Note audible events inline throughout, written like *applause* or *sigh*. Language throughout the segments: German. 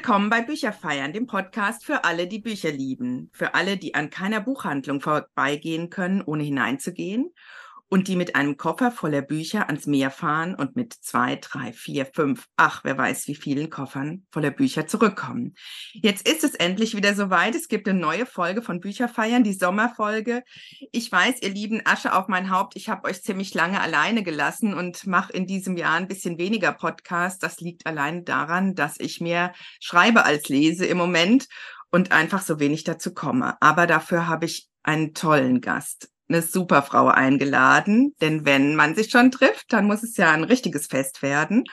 Willkommen bei Bücherfeiern, dem Podcast für alle, die Bücher lieben, für alle, die an keiner Buchhandlung vorbeigehen können, ohne hineinzugehen und die mit einem Koffer voller Bücher ans Meer fahren und mit zwei, drei, vier, fünf, ach, wer weiß wie vielen Koffern voller Bücher zurückkommen. Jetzt ist es endlich wieder soweit. Es gibt eine neue Folge von Bücherfeiern, die Sommerfolge. Ich weiß, ihr lieben Asche auf mein Haupt, ich habe euch ziemlich lange alleine gelassen und mache in diesem Jahr ein bisschen weniger Podcast. Das liegt allein daran, dass ich mehr schreibe als lese im Moment und einfach so wenig dazu komme. Aber dafür habe ich einen tollen Gast eine super Frau eingeladen, denn wenn man sich schon trifft, dann muss es ja ein richtiges Fest werden.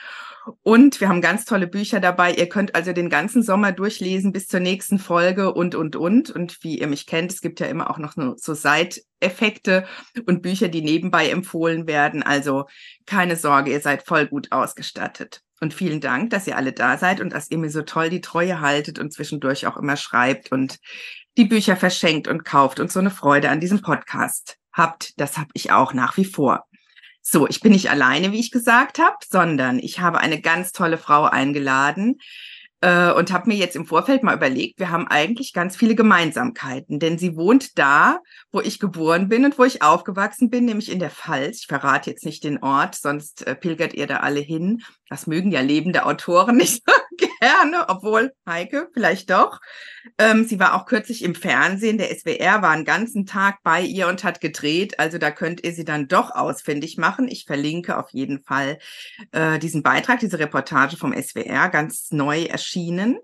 Und wir haben ganz tolle Bücher dabei. Ihr könnt also den ganzen Sommer durchlesen bis zur nächsten Folge und, und, und. Und wie ihr mich kennt, es gibt ja immer auch noch so Side-Effekte und Bücher, die nebenbei empfohlen werden. Also keine Sorge, ihr seid voll gut ausgestattet. Und vielen Dank, dass ihr alle da seid und dass ihr mir so toll die Treue haltet und zwischendurch auch immer schreibt und die Bücher verschenkt und kauft und so eine Freude an diesem Podcast habt. Das habe ich auch nach wie vor. So, ich bin nicht alleine, wie ich gesagt habe, sondern ich habe eine ganz tolle Frau eingeladen äh, und habe mir jetzt im Vorfeld mal überlegt, wir haben eigentlich ganz viele Gemeinsamkeiten, denn sie wohnt da, wo ich geboren bin und wo ich aufgewachsen bin, nämlich in der Pfalz. Ich verrate jetzt nicht den Ort, sonst äh, pilgert ihr da alle hin. Das mögen ja lebende Autoren nicht *laughs* gerne, obwohl Heike vielleicht doch. Ähm, sie war auch kürzlich im Fernsehen. Der SWR war einen ganzen Tag bei ihr und hat gedreht. Also da könnt ihr sie dann doch ausfindig machen. Ich verlinke auf jeden Fall äh, diesen Beitrag, diese Reportage vom SWR, ganz neu erschienen.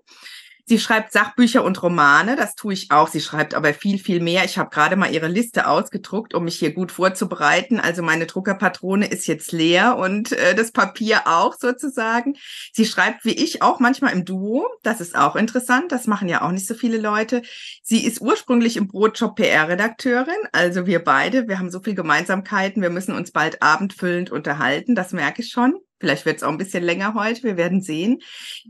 Sie schreibt Sachbücher und Romane, das tue ich auch. Sie schreibt aber viel, viel mehr. Ich habe gerade mal ihre Liste ausgedruckt, um mich hier gut vorzubereiten. Also meine Druckerpatrone ist jetzt leer und äh, das Papier auch sozusagen. Sie schreibt wie ich auch manchmal im Duo. Das ist auch interessant. Das machen ja auch nicht so viele Leute. Sie ist ursprünglich im Brotjob PR-Redakteurin. Also wir beide, wir haben so viel Gemeinsamkeiten. Wir müssen uns bald abendfüllend unterhalten. Das merke ich schon. Vielleicht wird es auch ein bisschen länger heute, wir werden sehen.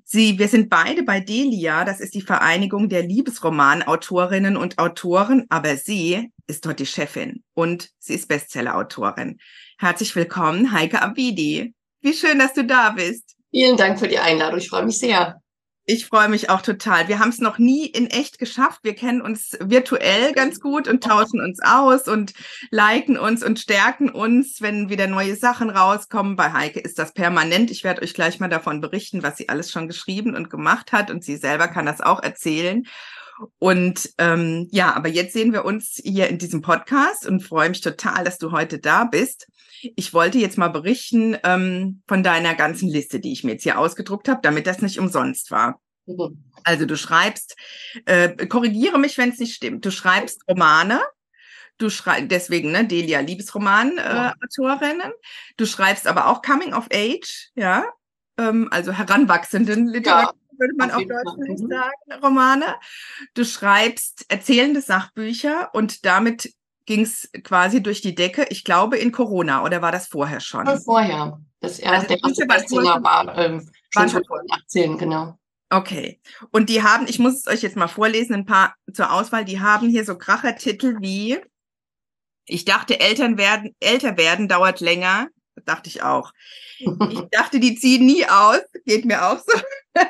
Sie, wir sind beide bei Delia, das ist die Vereinigung der Liebesromanautorinnen und Autoren, aber sie ist dort die Chefin und sie ist Bestsellerautorin. Herzlich willkommen, Heike Abidi. Wie schön, dass du da bist. Vielen Dank für die Einladung, ich freue mich sehr. Ich freue mich auch total. Wir haben es noch nie in echt geschafft. Wir kennen uns virtuell ganz gut und tauschen uns aus und liken uns und stärken uns, wenn wieder neue Sachen rauskommen. Bei Heike ist das permanent. Ich werde euch gleich mal davon berichten, was sie alles schon geschrieben und gemacht hat. Und sie selber kann das auch erzählen. Und ähm, ja, aber jetzt sehen wir uns hier in diesem Podcast und freue mich total, dass du heute da bist. Ich wollte jetzt mal berichten ähm, von deiner ganzen Liste, die ich mir jetzt hier ausgedruckt habe, damit das nicht umsonst war. Mhm. Also du schreibst, äh, korrigiere mich, wenn es nicht stimmt. Du schreibst Romane, du schreibst deswegen ne Delia Liebesroman äh, Autorinnen. Du schreibst aber auch Coming of Age, ja, ähm, also heranwachsenden Literatur. Ja würde man auf, auf Deutsch nicht mhm. sagen, Romane. Du schreibst erzählende Sachbücher und damit ging es quasi durch die Decke, ich glaube in Corona, oder war das vorher schon? Vorher. Das erste, also der erste Bestseller war ähm, schon 2018, genau. Okay. Und die haben, ich muss es euch jetzt mal vorlesen, ein paar zur Auswahl, die haben hier so Krachertitel wie Ich dachte, Eltern werden, älter werden dauert länger. Dachte ich auch. Ich *laughs* dachte, die ziehen nie aus. Geht mir auch so. *laughs*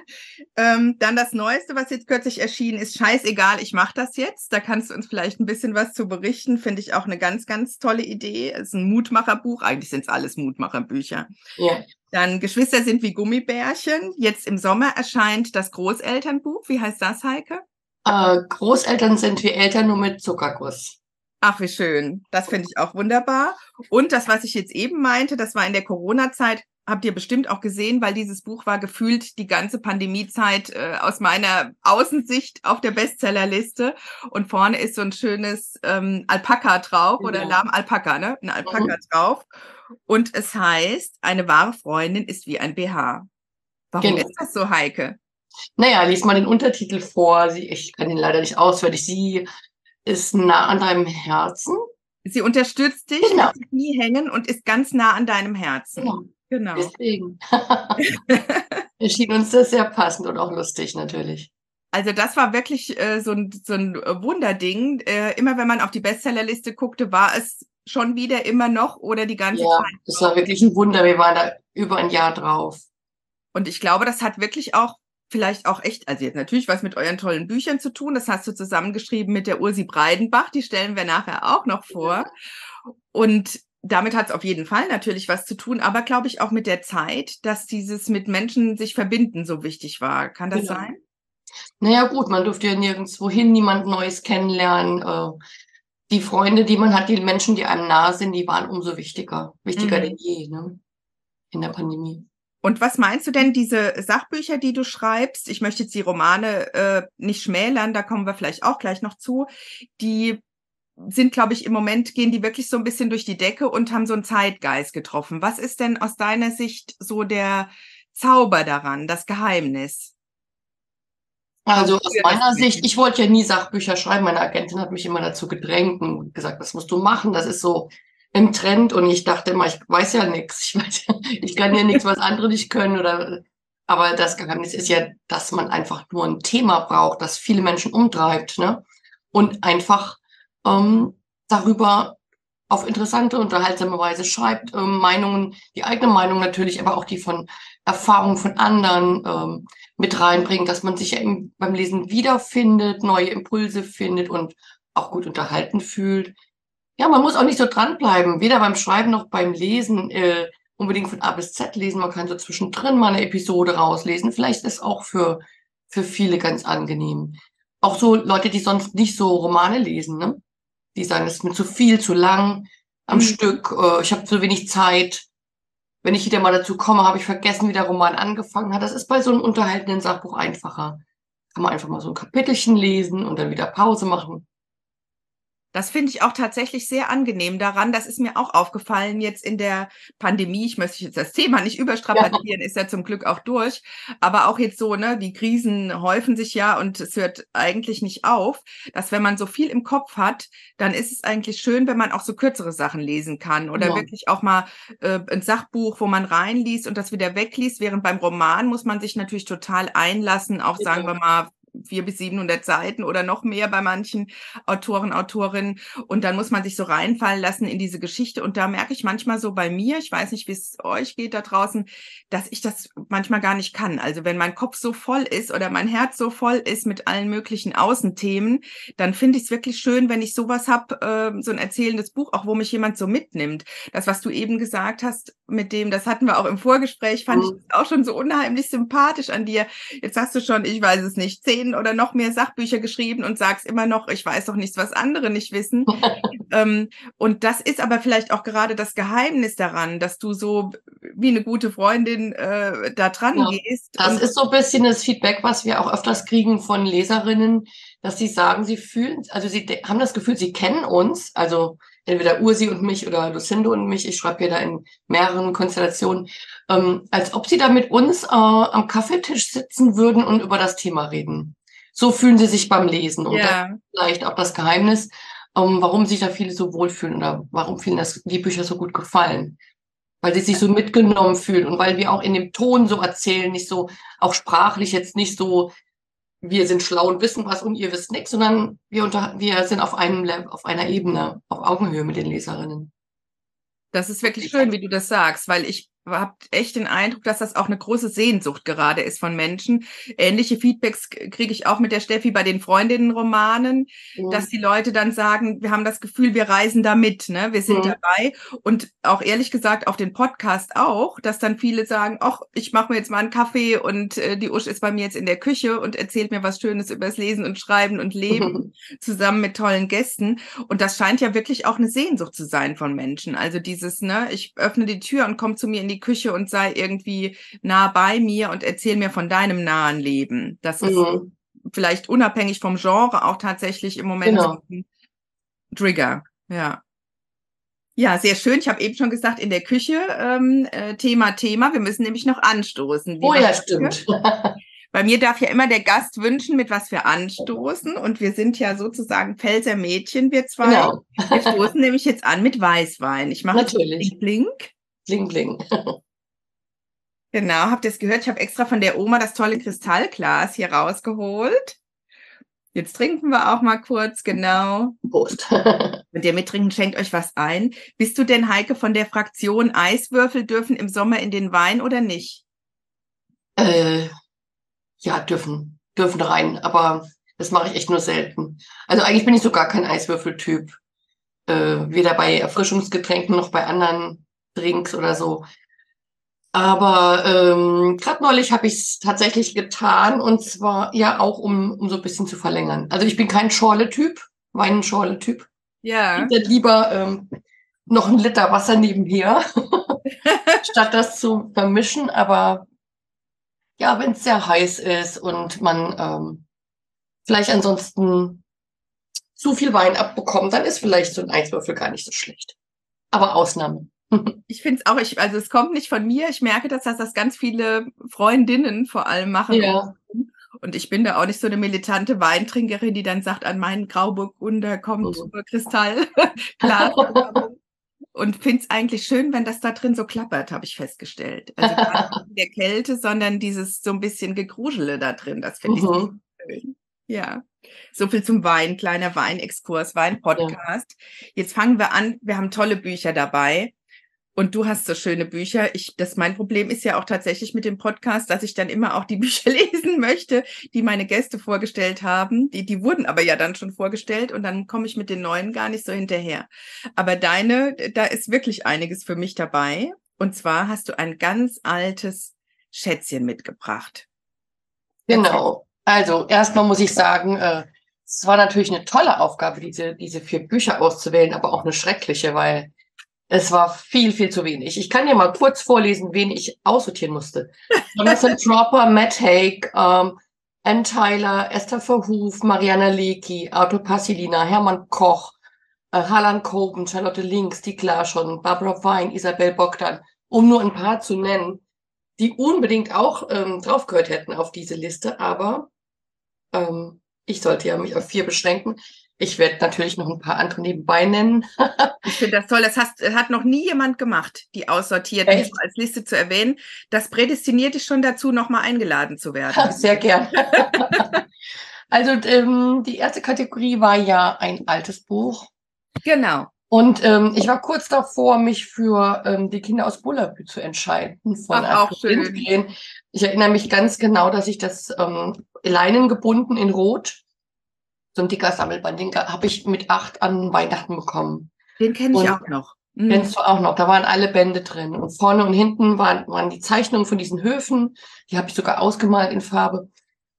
ähm, dann das Neueste, was jetzt kürzlich erschienen ist, scheißegal, ich mache das jetzt. Da kannst du uns vielleicht ein bisschen was zu berichten. Finde ich auch eine ganz, ganz tolle Idee. Es ist ein Mutmacherbuch. Eigentlich sind es alles Mutmacherbücher. Ja. Dann Geschwister sind wie Gummibärchen. Jetzt im Sommer erscheint das Großelternbuch. Wie heißt das, Heike? Äh, Großeltern sind wie Eltern nur mit Zuckerguss. Ach, wie schön. Das finde ich auch wunderbar. Und das, was ich jetzt eben meinte, das war in der Corona-Zeit, habt ihr bestimmt auch gesehen, weil dieses Buch war gefühlt die ganze Pandemiezeit äh, aus meiner Außensicht auf der Bestsellerliste. Und vorne ist so ein schönes ähm, Alpaka drauf ja. oder genau. Lahm Alpaka, ne? Ein Alpaka mhm. drauf. Und es heißt, eine wahre Freundin ist wie ein BH. Warum genau. ist das so, Heike? Naja, lies mal den Untertitel vor. Ich kann ihn leider nicht auswendig. Sie ist nah an deinem Herzen. Sie unterstützt dich, genau. lässt nie hängen und ist ganz nah an deinem Herzen. Genau. genau. Deswegen. *laughs* Erschien uns das sehr passend und auch lustig natürlich. Also das war wirklich äh, so, ein, so ein Wunderding. Äh, immer wenn man auf die Bestsellerliste guckte, war es schon wieder immer noch oder die ganze ja, Zeit. Das war wirklich ein Wunder. Wir waren da über ein Jahr drauf. Und ich glaube, das hat wirklich auch vielleicht auch echt, also jetzt natürlich was mit euren tollen Büchern zu tun. Das hast du zusammengeschrieben mit der Ursi Breidenbach. Die stellen wir nachher auch noch vor. Und damit hat es auf jeden Fall natürlich was zu tun, aber glaube ich auch mit der Zeit, dass dieses mit Menschen sich verbinden so wichtig war. Kann das Genau. sein? Naja, gut, man durfte ja nirgendwo hin, niemand Neues kennenlernen. Äh, die Freunde, die man hat, die Menschen, die einem nahe sind, die waren umso wichtiger. Wichtiger Mhm. denn je, ne? In der Pandemie. Und was meinst du denn, diese Sachbücher, die du schreibst? Ich möchte jetzt die Romane äh, nicht schmälern, da kommen wir vielleicht auch gleich noch zu. Die sind, glaube ich, im Moment gehen die wirklich so ein bisschen durch die Decke und haben so einen Zeitgeist getroffen. Was ist denn aus deiner Sicht so der Zauber daran, das Geheimnis? Also aus meiner Sicht, ich wollte ja nie Sachbücher schreiben. Meine Agentin hat mich immer dazu gedrängt und gesagt, das musst du machen. Das ist so im Trend. Und ich dachte immer, ich weiß ja nichts. Ich, weiß, ich kann ja nichts, was andere nicht können. Oder, aber das Geheimnis ist ja, dass man einfach nur ein Thema braucht, das viele Menschen umtreibt. Ne? Und einfach ähm, darüber auf interessante, unterhaltsame Weise schreibt, ähm, Meinungen, die eigene Meinung natürlich, aber auch die von Erfahrungen von anderen ähm, mit reinbringt, dass man sich ja im, beim Lesen wiederfindet, neue Impulse findet und auch gut unterhalten fühlt. Ja, man muss auch nicht so dranbleiben, weder beim Schreiben noch beim Lesen äh, unbedingt von A bis Z lesen. Man kann so zwischendrin mal eine Episode rauslesen. Vielleicht ist auch für, für viele ganz angenehm. Auch so Leute, die sonst nicht so Romane lesen, ne? Die sagen, es ist mir zu viel, zu lang am Mhm. Stück, äh, ich habe zu wenig Zeit. Wenn ich wieder mal dazu komme, habe ich vergessen, wie der Roman angefangen hat. Das ist bei so einem unterhaltenden Sachbuch einfacher. Kann man einfach mal so ein Kapitelchen lesen und dann wieder Pause machen. Das finde ich auch tatsächlich sehr angenehm daran. Das ist mir auch aufgefallen jetzt in der Pandemie. Ich möchte jetzt das Thema nicht überstrapazieren, ist ja zum Glück auch durch. Aber auch jetzt so, ne, die Krisen häufen sich ja und es hört eigentlich nicht auf, dass wenn man so viel im Kopf hat, dann ist es eigentlich schön, wenn man auch so kürzere Sachen lesen kann oder Ja. wirklich auch mal äh, ein Sachbuch, wo man reinliest und das wieder wegliest. Während beim Roman muss man sich natürlich total einlassen, auch Ja. sagen wir mal vier bis 700 Seiten oder noch mehr bei manchen Autoren, Autorinnen. Und dann muss man sich so reinfallen lassen in diese Geschichte. Und da merke ich manchmal so bei mir, ich weiß nicht, wie es euch geht da draußen, dass ich das manchmal gar nicht kann. Also wenn mein Kopf so voll ist oder mein Herz so voll ist mit allen möglichen Außenthemen, dann finde ich es wirklich schön, wenn ich sowas habe, äh, so ein erzählendes Buch, auch wo mich jemand so mitnimmt. Das, was du eben gesagt hast, mit dem, das hatten wir auch im Vorgespräch, fand Mhm. ich auch schon so unheimlich sympathisch an dir. Jetzt hast du schon, ich weiß es nicht, zehn oder noch mehr Sachbücher geschrieben und sagst immer noch, ich weiß doch nichts, was andere nicht wissen. *laughs* ähm, und das ist aber vielleicht auch gerade das Geheimnis daran, dass du so wie eine gute Freundin äh, da dran Ja, gehst. Das ist so ein bisschen das Feedback, was wir auch öfters kriegen von Leserinnen, dass sie sagen, sie fühlen, also sie haben das Gefühl, sie kennen uns, also entweder Ursi und mich oder Lucindo und mich, ich schreibe ja da in mehreren Konstellationen, ähm, als ob sie da mit uns äh, am Kaffeetisch sitzen würden und über das Thema reden. So fühlen sie sich beim Lesen. Und das ja, ist vielleicht auch das Geheimnis, ähm, warum sich da viele so wohlfühlen oder warum vielen das, die Bücher so gut gefallen. Weil sie sich so mitgenommen fühlen und weil wir auch in dem Ton so erzählen, nicht so, auch sprachlich jetzt nicht so, wir sind schlau und wissen was und ihr wisst nichts, sondern wir, unter, wir sind auf einem Level, auf einer Ebene, auf Augenhöhe mit den Leserinnen. das ist wirklich schön, wie du das sagst, weil ich habe echt den Eindruck, dass das auch eine große Sehnsucht gerade ist von Menschen. Ähnliche Feedbacks kriege ich auch mit der Steffi bei den Freundinnenromanen, dass die Leute dann sagen, wir haben das Gefühl, wir reisen da mit, ne? Wir sind Mhm. dabei. Und auch ehrlich gesagt auf den Podcast auch, dass dann viele sagen, ach, ich mache mir jetzt mal einen Kaffee und äh, die Usch ist bei mir jetzt in der Küche und erzählt mir was Schönes übers Lesen und Schreiben und Leben *laughs* zusammen mit tollen Gästen. Und das scheint ja wirklich auch eine Sehnsucht zu sein von Menschen. Also dieses, ne, ich öffne die Tür und komm zu mir in die Küche und sei irgendwie nah bei mir und erzähl mir von deinem nahen Leben. Das ist Mhm. vielleicht unabhängig vom Genre auch tatsächlich im Moment Genau. so ein Trigger. Ja. Ja, sehr schön. Ich habe eben schon gesagt, in der Küche ähm, äh, Thema, Thema. Wir müssen nämlich noch anstoßen. Oh ja, stimmt. *laughs* *laughs* Bei mir darf ja immer der Gast wünschen, mit was wir anstoßen. Und wir sind ja sozusagen Pfälzer Mädchen, wir zwei. Genau, Wir stoßen *laughs* nämlich jetzt an mit Weißwein. Ich mache natürlich. Blink. Bling, bling. Genau, habt ihr es gehört? Ich habe extra von der Oma das tolle Kristallglas hier rausgeholt. Jetzt trinken wir auch mal kurz, genau. Prost. *laughs* Wenn ihr mittrinken, schenkt euch was ein. Bist du denn, Heike, von der Fraktion Eiswürfel dürfen im Sommer in den Wein oder nicht? äh, ja, dürfen, dürfen rein. Aber das mache ich echt nur selten. Also eigentlich bin ich so gar kein Eiswürfeltyp. Äh, weder bei Erfrischungsgetränken noch bei anderen Drinks oder so. Aber ähm, gerade neulich habe ich es tatsächlich getan und zwar ja auch, um, um so ein bisschen zu verlängern. Also ich bin kein Schorle-Typ, Wein-Schorle-Typ. Ja. Ich hätte lieber ähm, noch ein Liter Wasser nebenher, *laughs* statt das zu vermischen. Aber ja, wenn es sehr heiß ist und man ähm, vielleicht ansonsten zu viel Wein abbekommt, dann ist vielleicht so ein Eiswürfel gar nicht so schlecht. Aber Ausnahme. Ich finde es auch, ich, also es kommt nicht von mir. Ich merke, dass das, das ganz viele Freundinnen vor allem machen. Ja. Und ich bin da auch nicht so eine militante Weintrinkerin, die dann sagt, an meinen Grauburgunder kommt Mhm. Kristall. *laughs* Klar. Und finde es eigentlich schön, wenn das da drin so klappert, habe ich festgestellt. Also gar nicht *laughs* der Kälte, sondern dieses so ein bisschen Gegrusele da drin. Das finde ich Mhm. schön. Ja. So viel zum Wein, kleiner Weinexkurs, Weinpodcast. Jetzt fangen wir an. Wir haben tolle Bücher dabei. Und du hast so schöne Bücher. Ich, das mein Problem ist ja auch tatsächlich mit dem Podcast, dass ich dann immer auch die *laughs* Bücher lesen möchte, die meine Gäste vorgestellt haben. Die, die wurden aber ja dann schon vorgestellt und dann komme ich mit den neuen gar nicht so hinterher. Aber deine, da ist wirklich einiges für mich dabei. Und zwar hast du ein ganz altes Schätzchen mitgebracht. Genau. Also erstmal muss ich sagen, äh, es war natürlich eine tolle Aufgabe, diese, diese vier Bücher auszuwählen, aber auch eine schreckliche, weil es war viel, viel zu wenig. Ich kann dir mal kurz vorlesen, wen ich aussortieren musste. Jonathan *laughs* Tropper, Matt Haig, ähm, Ann Tyler, Esther Verhoef, Mariana Lecki, Arthur Passilina, Hermann Koch, äh, Harlan Coben, Charlotte Links, die Larsson, Barbara Wein, Isabel Bogdan, um nur ein paar zu nennen, die unbedingt auch ähm, draufgehört hätten auf diese Liste, aber ähm, ich sollte ja mich auf vier beschränken. Ich werde natürlich noch ein paar andere nebenbei nennen. *laughs* Ich finde das toll. Das hast, hat noch nie jemand gemacht, die aussortiert Echt? als Liste zu erwähnen. Das prädestiniert dich schon dazu, nochmal eingeladen zu werden. *laughs* Sehr gern. *laughs* also ähm, die erste Kategorie war ja ein altes Buch. Genau. Und ähm, ich war kurz davor, mich für ähm, die Kinder aus Bullabü zu entscheiden. Von Ach, auch schön. Ich erinnere mich ganz genau, dass ich das ähm, Leinen gebunden in Rot, so ein dicker Sammelband, den habe ich mit acht an Weihnachten bekommen. Den kenne ich Und- auch noch. Mhm. Kennst du auch noch? Da waren alle Bände drin. Und vorne und hinten waren, waren die Zeichnungen von diesen Höfen. Die habe ich sogar ausgemalt in Farbe.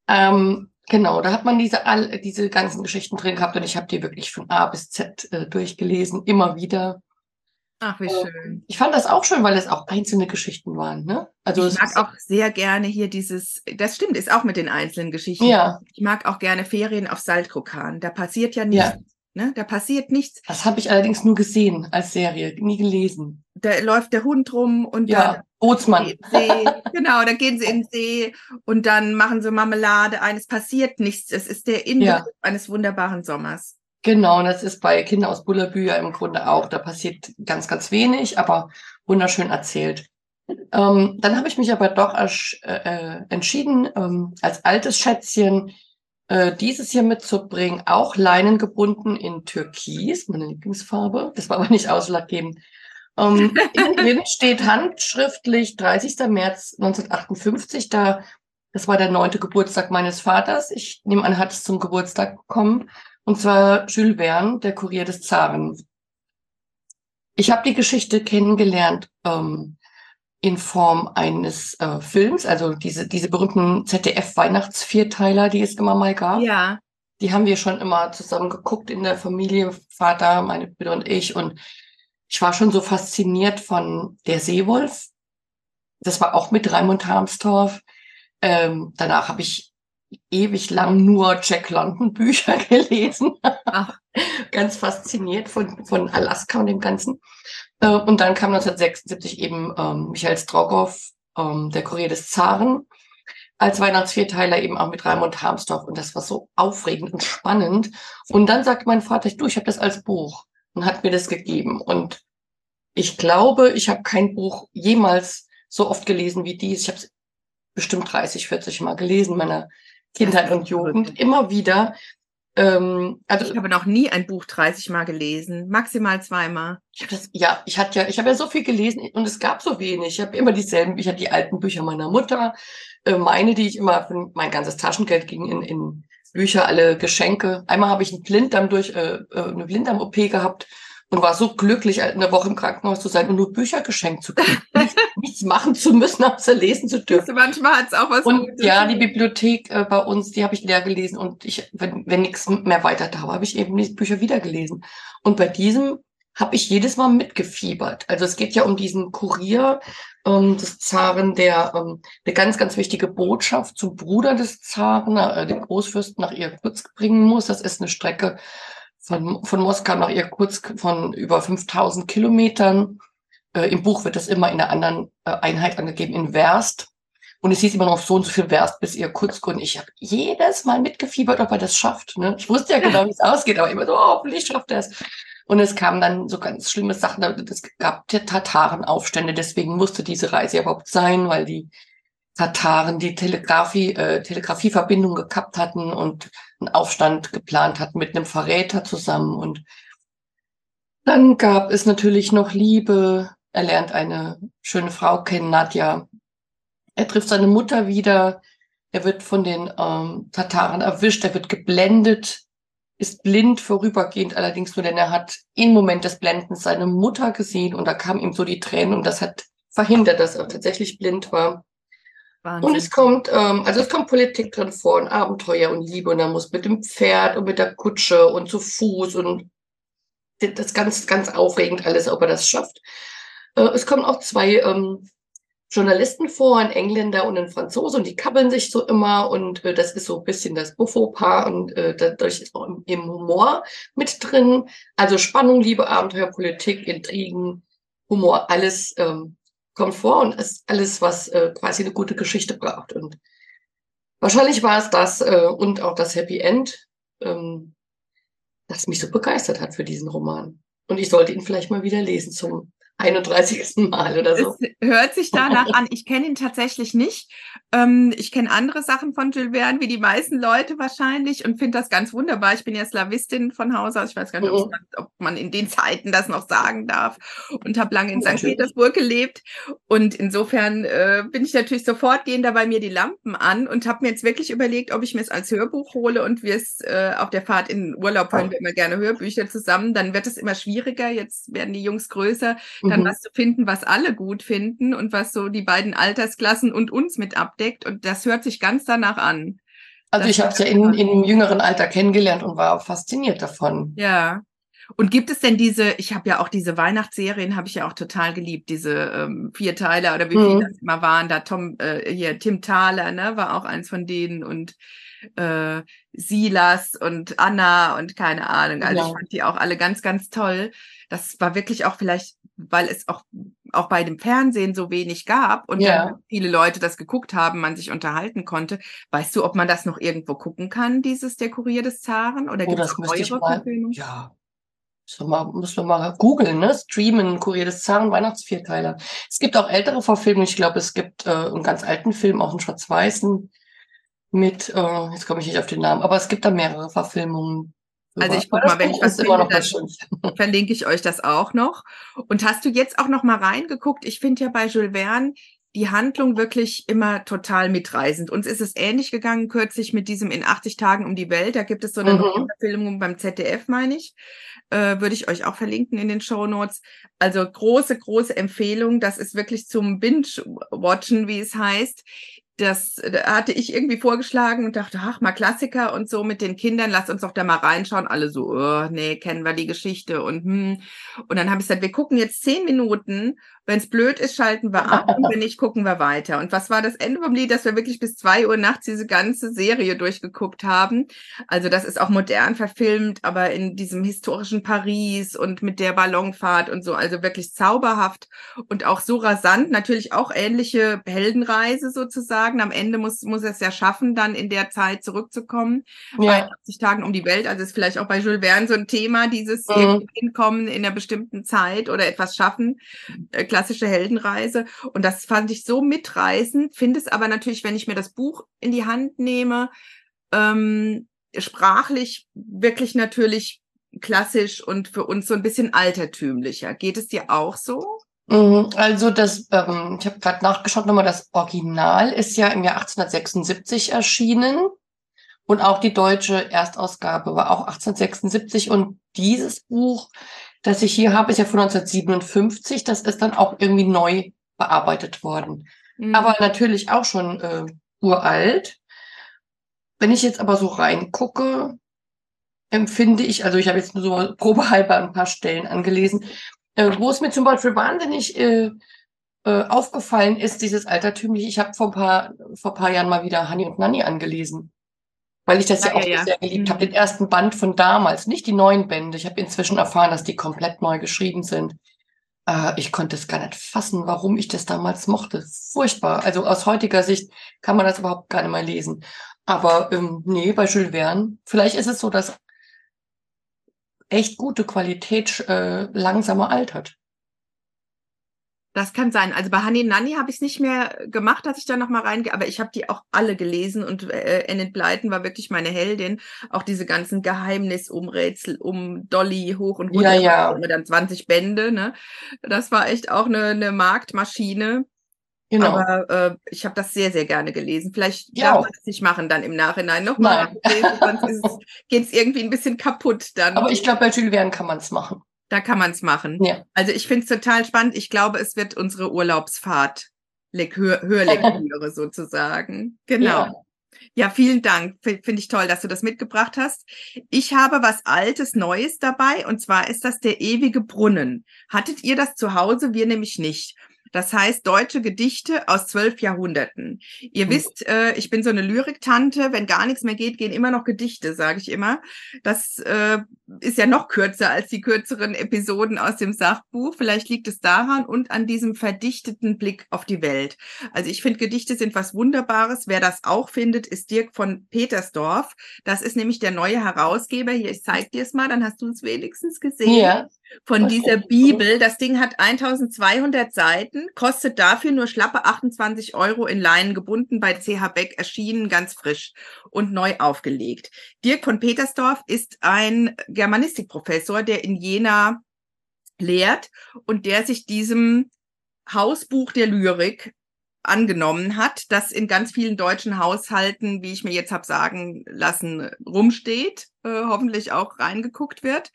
Ähm, genau, da hat man diese, all, diese ganzen Geschichten drin gehabt und ich habe die wirklich von A bis Z äh, durchgelesen, immer wieder. Ach, wie schön. Ich fand das auch schön, weil es auch einzelne Geschichten waren. Ne? Also ich mag auch sehr gerne hier dieses, das stimmt, ist auch mit den einzelnen Geschichten. Ja, Ich mag auch gerne Ferien auf Saltkrokan. Da passiert ja nichts. Ja. Ne? Da passiert nichts. das habe ich allerdings nur gesehen als Serie, nie gelesen. Da läuft der Hund rum und Ja, dann Bootsmann. in den See. genau, dann gehen sie in den See und dann machen sie Marmelade ein. Es passiert nichts. Es ist der Inbegriff eines wunderbaren Sommers. Genau, und das ist bei Kinder aus Bullabü ja im Grunde auch. Da passiert ganz, ganz wenig, aber wunderschön erzählt. Ähm, dann habe ich mich aber doch äh, äh, entschieden, ähm, als altes Schätzchen äh, dieses hier mitzubringen, auch Leinen gebunden in Türkis, meine Lieblingsfarbe. Das war aber nicht ausschlaggebend. Ähm, innen *laughs* steht handschriftlich 30. März 1958. Da, das war der neunte Geburtstag meines Vaters. Ich nehme an, er hat es zum Geburtstag bekommen. Und zwar Jules Verne, der Kurier des Zaren. Ich habe die Geschichte kennengelernt ähm, in Form eines äh, Films, also diese, diese berühmten ZDF-Weihnachtsvierteiler, die es immer mal gab. Ja, Die haben wir schon immer zusammen geguckt in der Familie, Vater, meine Brüder und ich. Und ich war schon so fasziniert von Der Seewolf. Das war auch mit Raimund Harmstorff. Ähm, danach habe ich ewig lang nur Jack London Bücher *laughs* gelesen. Ganz fasziniert von, von Alaska und dem Ganzen. Äh, und dann kam 1976 eben ähm, Michael Strogoff, ähm, der Kurier des Zaren, als Weihnachtsvierteiler eben auch mit Raimund Harmstorff. Und das war so aufregend und spannend. Und dann sagte mein Vater, du, ich habe das als Buch und hat mir das gegeben. Und ich glaube, ich habe kein Buch jemals so oft gelesen wie dies. Ich habe es bestimmt 30, 40 Mal gelesen in meiner Kindheit und Jugend. Immer wieder. Ähm, also ich habe noch nie ein Buch 30 Mal gelesen, maximal zweimal. Ich das, ja, ich hatte ja, ich habe ja so viel gelesen und es gab so wenig. Ich habe immer dieselben, ich hatte die alten Bücher meiner Mutter, äh, meine, die ich immer, für mein ganzes Taschengeld ging in, in Bücher, alle Geschenke. Einmal habe ich einen Blinddarm durch, äh, äh eine Blinddarm-OP gehabt und war so glücklich, eine Woche im Krankenhaus zu sein und nur Bücher geschenkt zu kriegen. *laughs* nichts, nichts machen zu müssen, außer lesen zu dürfen. Manchmal hat es auch was Und ja, die Bibliothek äh, bei uns, die habe ich leer gelesen und ich, wenn, wenn nichts mehr weiter da war, habe ich eben die Bücher wieder gelesen. Und bei diesem habe ich jedes Mal mitgefiebert. Also es geht ja um diesen Kurier ähm, des Zaren, der ähm, eine ganz, ganz wichtige Botschaft zum Bruder des Zaren, äh, dem Großfürsten, nach Irkutsk bringen muss. Das ist eine Strecke von, von Moskau nach Irkutsk von über 5000 Kilometern. Äh, Im Buch wird das immer in einer anderen äh, Einheit angegeben, in Werst. Und es hieß immer noch so und so viel Werst bis Irkutsk. Und ich habe jedes Mal mitgefiebert, ob er das schafft. Ne? Ich wusste ja genau, wie es ausgeht, aber immer so, oh, hoffentlich schafft er es. Und es kamen dann so ganz schlimme Sachen. Es gab Tatarenaufstände, deswegen musste diese Reise überhaupt sein, weil die Tataren die Telegrafie, äh, Telegrafieverbindung gekappt hatten und einen Aufstand geplant hatten mit einem Verräter zusammen. Und dann gab es natürlich noch Liebe. Er lernt eine schöne Frau kennen, Nadja. Er trifft seine Mutter wieder. Er wird von den ähm, Tataren erwischt. Er wird geblendet, ist blind vorübergehend allerdings nur, denn er hat im Moment des Blendens seine Mutter gesehen und da kam ihm so die Tränen und das hat verhindert, dass er tatsächlich blind war. Wahnsinn. Und es kommt, ähm, also es kommt Politik drin vor und Abenteuer und Liebe und er muss mit dem Pferd und mit der Kutsche und zu Fuß und das ganz, ganz aufregend alles, ob er das schafft. Äh, es kommen auch zwei ähm, Journalisten vor, ein Engländer und ein Franzose und die kabbeln sich so immer und äh, das ist so ein bisschen das Buffo-Paar und äh, dadurch ist auch im, im Humor mit drin. Also Spannung, Liebe, Abenteuer, Politik, Intrigen, Humor, alles ähm, kommt vor und ist alles, was äh, quasi eine gute Geschichte braucht. Und wahrscheinlich war es das äh, und auch das Happy End, ähm, das mich so begeistert hat für diesen Roman. Und ich sollte ihn vielleicht mal wieder lesen zum 31. Mal oder so. Es hört sich danach an. Ich kenne ihn tatsächlich nicht. Ähm, ich kenne andere Sachen von Jules Verne, wie die meisten Leute wahrscheinlich, und finde das ganz wunderbar. Ich bin ja Slawistin von Haus aus. Ich weiß gar nicht, mhm. ob man in den Zeiten das noch sagen darf. Und habe lange in St. Petersburg gelebt. Und insofern äh, bin ich natürlich sofort, gehen da bei mir die Lampen an und habe mir jetzt wirklich überlegt, ob ich mir es als Hörbuch hole und wir es äh, auf der Fahrt in Urlaub hören wir immer gerne Hörbücher zusammen. Dann wird es immer schwieriger. Jetzt werden die Jungs größer dann mhm. was zu finden, was alle gut finden und was so die beiden Altersklassen und uns mit abdeckt. Und das hört sich ganz danach an. Also ich habe es ja in, in jüngeren Alter kennengelernt und war fasziniert davon. Ja. Und gibt es denn diese, ich habe ja auch diese Weihnachtsserien, habe ich ja auch total geliebt, diese ähm, vier Teile oder wie viele mhm. das immer waren, da Tom, äh, hier Tim Thaler, ne, war auch eins von denen und äh, Silas und Anna und keine Ahnung. Also ja. ich fand die auch alle ganz, ganz toll. Das war wirklich auch vielleicht weil es auch, auch bei dem Fernsehen so wenig gab und ja. viele Leute das geguckt haben, man sich unterhalten konnte. Weißt du, ob man das noch irgendwo gucken kann, dieses Der Kurier des Zaren? Oder oh, gibt es neuere Verfilmungen? Ja. Müssen wir mal, müssen wir mal googeln, ne? Streamen, Kurier des Zaren, Weihnachtsvierteiler. Es gibt auch ältere Verfilmungen. Ich glaube, es gibt äh, einen ganz alten Film, auch einen schwarz-weißen mit, äh, jetzt komme ich nicht auf den Namen, aber es gibt da mehrere Verfilmungen. Also ich guck mal, wenn ich was finde, dann *laughs* verlinke ich euch das auch noch. Und hast du jetzt auch noch mal reingeguckt? Ich finde ja bei Jules Verne die Handlung wirklich immer total mitreisend. Uns ist es ähnlich gegangen kürzlich mit diesem in 80 Tagen um die Welt. Da gibt es so eine mhm. Verfilmung beim ZDF, meine ich. Äh, würde ich euch auch verlinken in den Show Notes. Also große, große Empfehlung. Das ist wirklich zum Binge-Watchen, wie es heißt das da hatte ich irgendwie vorgeschlagen und dachte, ach, mal Klassiker und so mit den Kindern, lass uns doch da mal reinschauen. Alle so, oh, nee, kennen wir die Geschichte und hm. Und dann habe ich gesagt, wir gucken jetzt zehn Minuten wenn es blöd ist, schalten wir ab und *laughs* wenn nicht, gucken wir weiter. Und was war das Ende vom Lied, dass wir wirklich bis zwei Uhr nachts diese ganze Serie durchgeguckt haben? Also das ist auch modern verfilmt, aber in diesem historischen Paris und mit der Ballonfahrt und so, also wirklich zauberhaft und auch so rasant. Natürlich auch ähnliche Heldenreise sozusagen. Am Ende muss, muss es ja schaffen, dann in der Zeit zurückzukommen. Ja. Bei 80 Tagen um die Welt. Also ist vielleicht auch bei Jules Verne so ein Thema, dieses mhm. Hinkommen in einer bestimmten Zeit oder etwas schaffen. Äh, klassische Heldenreise. Und das fand ich so mitreißend, finde es aber natürlich, wenn ich mir das Buch in die Hand nehme, ähm, sprachlich wirklich natürlich klassisch und für uns so ein bisschen altertümlicher. Geht es dir auch so? Mhm, also das, ähm, ich habe gerade nachgeschaut nochmal, das Original ist ja im Jahr 1876 erschienen und auch die deutsche Erstausgabe war auch 1876 und dieses Buch, das ich hier habe, ist ja von 1957. Das ist dann auch irgendwie neu bearbeitet worden. Mhm. Aber natürlich auch schon äh, uralt. Wenn ich jetzt aber so reingucke, empfinde ich, also ich habe jetzt nur so probehalber ein paar Stellen angelesen, äh, wo es mir zum Beispiel wahnsinnig äh, äh, aufgefallen ist, dieses altertümliche. Ich habe vor ein paar vor ein paar Jahren mal wieder Hani und Nanni angelesen, weil ich das ja, ja auch ja. sehr geliebt mhm. habe. Den ersten Band von damals, nicht die neuen Bände. Ich habe inzwischen erfahren, dass die komplett neu geschrieben sind. Äh, ich konnte es gar nicht fassen, warum ich das damals mochte. Furchtbar. Also aus heutiger Sicht kann man das überhaupt gar nicht mehr lesen. Aber ähm, nee, bei Jules Verne, vielleicht ist es so, dass echt gute Qualität äh, langsamer altert. Das kann sein. Also bei Honey Nanny habe ich es nicht mehr gemacht, dass ich da nochmal reingehe, aber ich habe die auch alle gelesen und äh, Enid Blyton war wirklich meine Heldin. Auch diese ganzen Geheimnisumrätsel um Dolly hoch und runter. Ja, ja. Mit dann 20 Bände, ne? Das war echt auch eine, eine Marktmaschine. Genau. Aber äh, ich habe das sehr, sehr gerne gelesen. Vielleicht ja. darf man das nicht machen dann im Nachhinein nochmal. *laughs* Sonst geht es irgendwie ein bisschen kaputt dann. Aber ich glaube, bei Jules Verne kann man es machen. Da kann man es machen. Ja. Also ich finde es total spannend. Ich glaube, es wird unsere Urlaubsfahrt Hör Hörlektüre *laughs* sozusagen. Genau. Ja. Ja, vielen Dank. Finde ich toll, dass du das mitgebracht hast. Ich habe was Altes, Neues dabei und zwar ist das der ewige Brunnen. Hattet ihr das zu Hause? Wir nämlich nicht. Das heißt deutsche Gedichte aus zwölf Jahrhunderten. Ihr mhm. wisst, äh, ich bin so eine Lyriktante. Wenn gar nichts mehr geht, gehen immer noch Gedichte, sage ich immer. Das äh, ist ja noch kürzer als die kürzeren Episoden aus dem Sachbuch. Vielleicht liegt es daran und an diesem verdichteten Blick auf die Welt. Also ich finde, Gedichte sind was Wunderbares. Wer das auch findet, ist Dirk von Petersdorf. Das ist nämlich der neue Herausgeber. Hier, ich zeige dir es mal, dann hast du es wenigstens gesehen. Ja von dieser Bibel. Das Ding hat 1200 Seiten, kostet dafür nur schlappe 28 Euro in Leinen gebunden, bei CH Beck erschienen, ganz frisch und neu aufgelegt. Dirk von Petersdorf ist ein Germanistikprofessor, der in Jena lehrt und der sich diesem Hausbuch der Lyrik angenommen hat, das in ganz vielen deutschen Haushalten, wie ich mir jetzt habe sagen lassen, rumsteht äh, hoffentlich auch reingeguckt wird.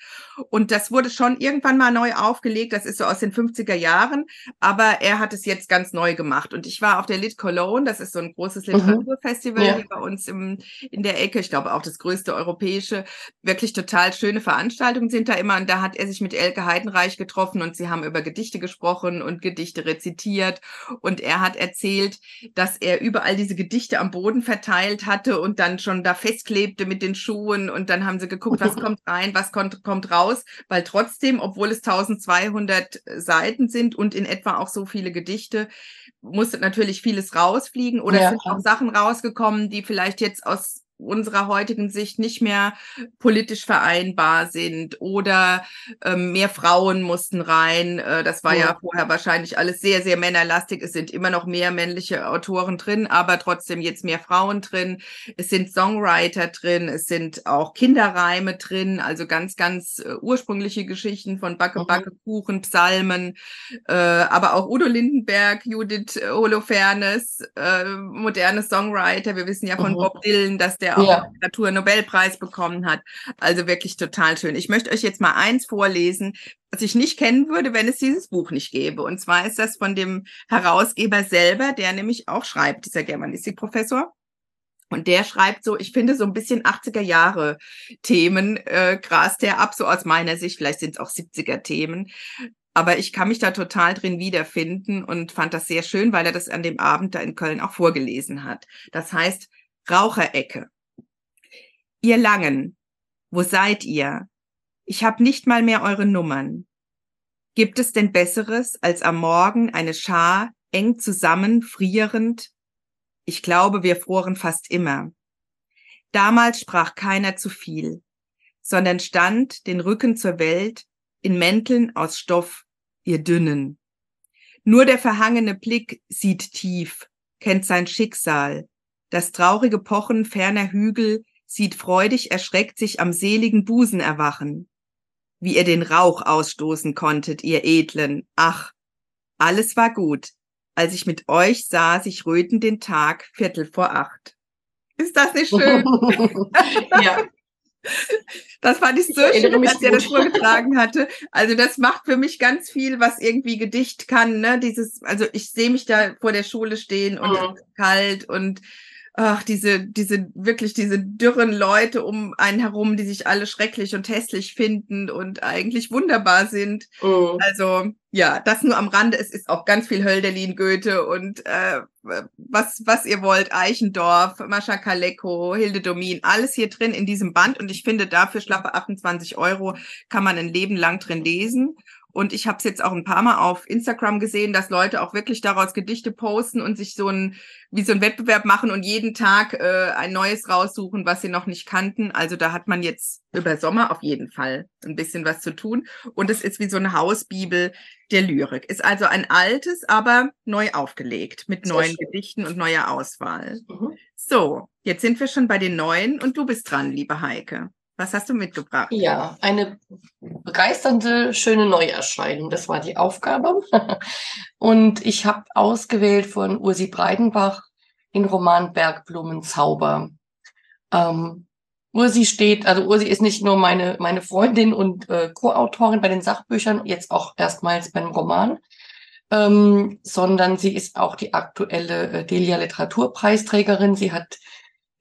Und das wurde schon irgendwann mal neu aufgelegt. Das ist so aus den 50er Jahren. Aber er hat es jetzt ganz neu gemacht. Und ich war auf der Lit Cologne. Das ist so ein großes mhm. Literaturfestival ja. hier bei uns im, in der Ecke. Ich glaube auch das größte europäische. Wirklich total schöne Veranstaltungen sind da immer. Und da hat er sich mit Elke Heidenreich getroffen und sie haben über Gedichte gesprochen und Gedichte rezitiert. Und er hat erzählt, dass er überall diese Gedichte am Boden verteilt hatte und dann schon da festklebte mit den Schuhen und dann dann haben sie geguckt, *laughs* was kommt rein, was kommt, kommt raus, weil trotzdem, obwohl es 1200 Seiten sind und in etwa auch so viele Gedichte, musste natürlich vieles rausfliegen oder ja. sind auch Sachen rausgekommen, die vielleicht jetzt aus unserer heutigen Sicht nicht mehr politisch vereinbar sind oder ähm, mehr Frauen mussten rein. Äh, das war ja. ja. vorher wahrscheinlich alles sehr, sehr männerlastig. Es sind immer noch mehr männliche Autoren drin, aber trotzdem jetzt mehr Frauen drin. Es sind Songwriter drin, es sind auch Kinderreime drin, also ganz, ganz äh, ursprüngliche Geschichten von Backe, mhm. Backe, Kuchen, Psalmen, äh, aber auch Udo Lindenberg, Judith Holofernes, äh, moderne Songwriter. Wir wissen ja von mhm. Bob Dylan, dass der der auch ja. Literaturnobelpreis bekommen hat. Also wirklich total schön. Ich möchte euch jetzt mal eins vorlesen, was ich nicht kennen würde, wenn es dieses Buch nicht gäbe. Und zwar ist das von dem Herausgeber selber, der nämlich auch schreibt, dieser Germanistikprofessor. Und der schreibt so, ich finde so ein bisschen 80er Jahre Themen, äh, grast der ab, so aus meiner Sicht, vielleicht sind es auch 70er Themen. Aber ich kann mich da total drin wiederfinden und fand das sehr schön, weil er das an dem Abend da in Köln auch vorgelesen hat. Das heißt, Raucherecke. Ihr Langen, wo seid ihr? Ich hab nicht mal mehr eure Nummern. Gibt es denn Besseres, als am Morgen eine Schar eng zusammen, frierend? Ich glaube, wir froren fast immer. Damals sprach keiner zu viel, sondern stand den Rücken zur Welt in Mänteln aus Stoff, ihr dünnen. Nur der verhangene Blick sieht tief, kennt sein Schicksal, das traurige Pochen ferner Hügel sieht freudig erschreckt sich am seligen Busen erwachen. Wie ihr den Rauch ausstoßen konntet, ihr Edlen, ach, alles war gut. Als ich mit euch sah, sich röten den Tag, Viertel vor acht. Ist das nicht schön? *laughs* ja. Das fand ich so ich schön, als er das vorgetragen hatte. Also das macht für mich ganz viel, was irgendwie Gedicht kann. Ne? Dieses, also ich sehe mich da vor der Schule stehen und mhm. kalt und ach, diese, diese, wirklich diese dürren Leute um einen herum, die sich alle schrecklich und hässlich finden und eigentlich wunderbar sind. Mhm. Also, ja, das nur am Rande. Es ist auch ganz viel Hölderlin, Goethe und äh, was, was ihr wollt, Eichendorf, Mascha Kaleko, Hilde Domin, alles hier drin in diesem Band. Und ich finde, dafür schlappe 28 Euro kann man ein Leben lang drin lesen. Und ich habe es jetzt auch ein paar Mal auf Instagram gesehen, dass Leute auch wirklich daraus Gedichte posten und sich so ein wie so ein Wettbewerb machen und jeden Tag äh, ein neues raussuchen, was sie noch nicht kannten. Also da hat man jetzt über Sommer auf jeden Fall ein bisschen was zu tun. Und es ist wie so eine Hausbibel der Lyrik. Ist also ein altes, aber neu aufgelegt mit Sehr neuen schön. Gedichten und neuer Auswahl. Mhm. So, jetzt sind wir schon bei den neuen und du bist dran, liebe Heike. Was hast du mitgebracht? Ja, eine begeisternde, schöne Neuerscheinung. Das war die Aufgabe. *laughs* Und ich habe ausgewählt von Ursi Breidenbach den Roman Bergblumen-Zauber. Ähm, Ursi steht, also Ursi ist nicht nur meine, meine Freundin und äh, Co-Autorin bei den Sachbüchern, jetzt auch erstmals beim Roman, ähm, sondern sie ist auch die aktuelle äh, Delia Literaturpreisträgerin. Sie hat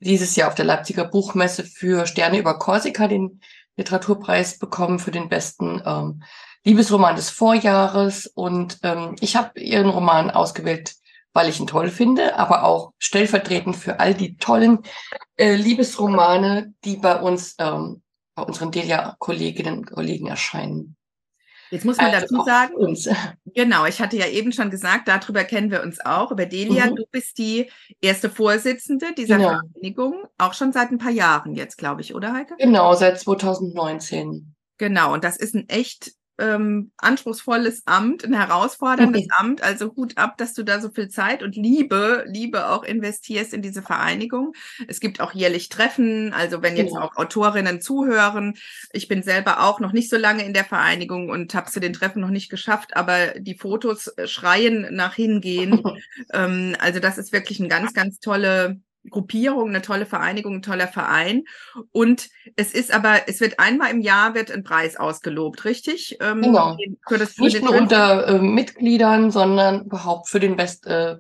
dieses Jahr auf der Leipziger Buchmesse für Sterne über Korsika den Literaturpreis bekommen für den besten ähm, Liebesroman des Vorjahres. Und ähm, ich habe ihren Roman ausgewählt, weil ich ihn toll finde, aber auch stellvertretend für all die tollen äh, Liebesromane, die bei uns, ähm, bei unseren Delia-Kolleginnen und Kollegen erscheinen. Jetzt muss man also dazu sagen, uns. genau, ich hatte ja eben schon gesagt, darüber kennen wir uns auch, über Delia. Mhm. Du bist die erste Vorsitzende dieser genau. Vereinigung, auch schon seit ein paar Jahren jetzt, glaube ich, oder Heike? Genau, seit 2019. Genau, und das ist ein echt ähm, anspruchsvolles Amt, ein herausforderndes okay. Amt. Also Hut ab, dass du da so viel Zeit und Liebe, Liebe auch investierst in diese Vereinigung. Es gibt auch jährlich Treffen. Also wenn jetzt ja. auch Autorinnen zuhören, ich bin selber auch noch nicht so lange in der Vereinigung und habe zu den Treffen noch nicht geschafft, aber die Fotos äh, schreien nach hingehen. *laughs* ähm, also das ist wirklich eine ganz, ganz tolle Gruppierung, eine tolle Vereinigung, ein toller Verein. Und es ist aber, es wird einmal im Jahr wird ein Preis ausgelobt, richtig? Ähm, genau. Für das, für Nicht nur unter äh, Mitgliedern, sondern überhaupt für den Best, äh,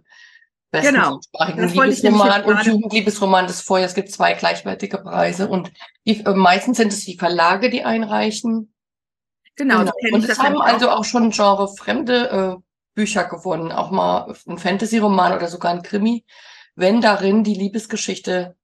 besten genau. Liebesroman und Jugendliebesroman des Vorjahres. Es gibt zwei gleichwertige Preise und die, äh, meistens sind es die Verlage, die einreichen. Genau. genau. Und es haben also auch schon genre fremde äh, Bücher gewonnen, auch mal ein Fantasy-Roman oder sogar ein Krimi wenn darin die Liebesgeschichte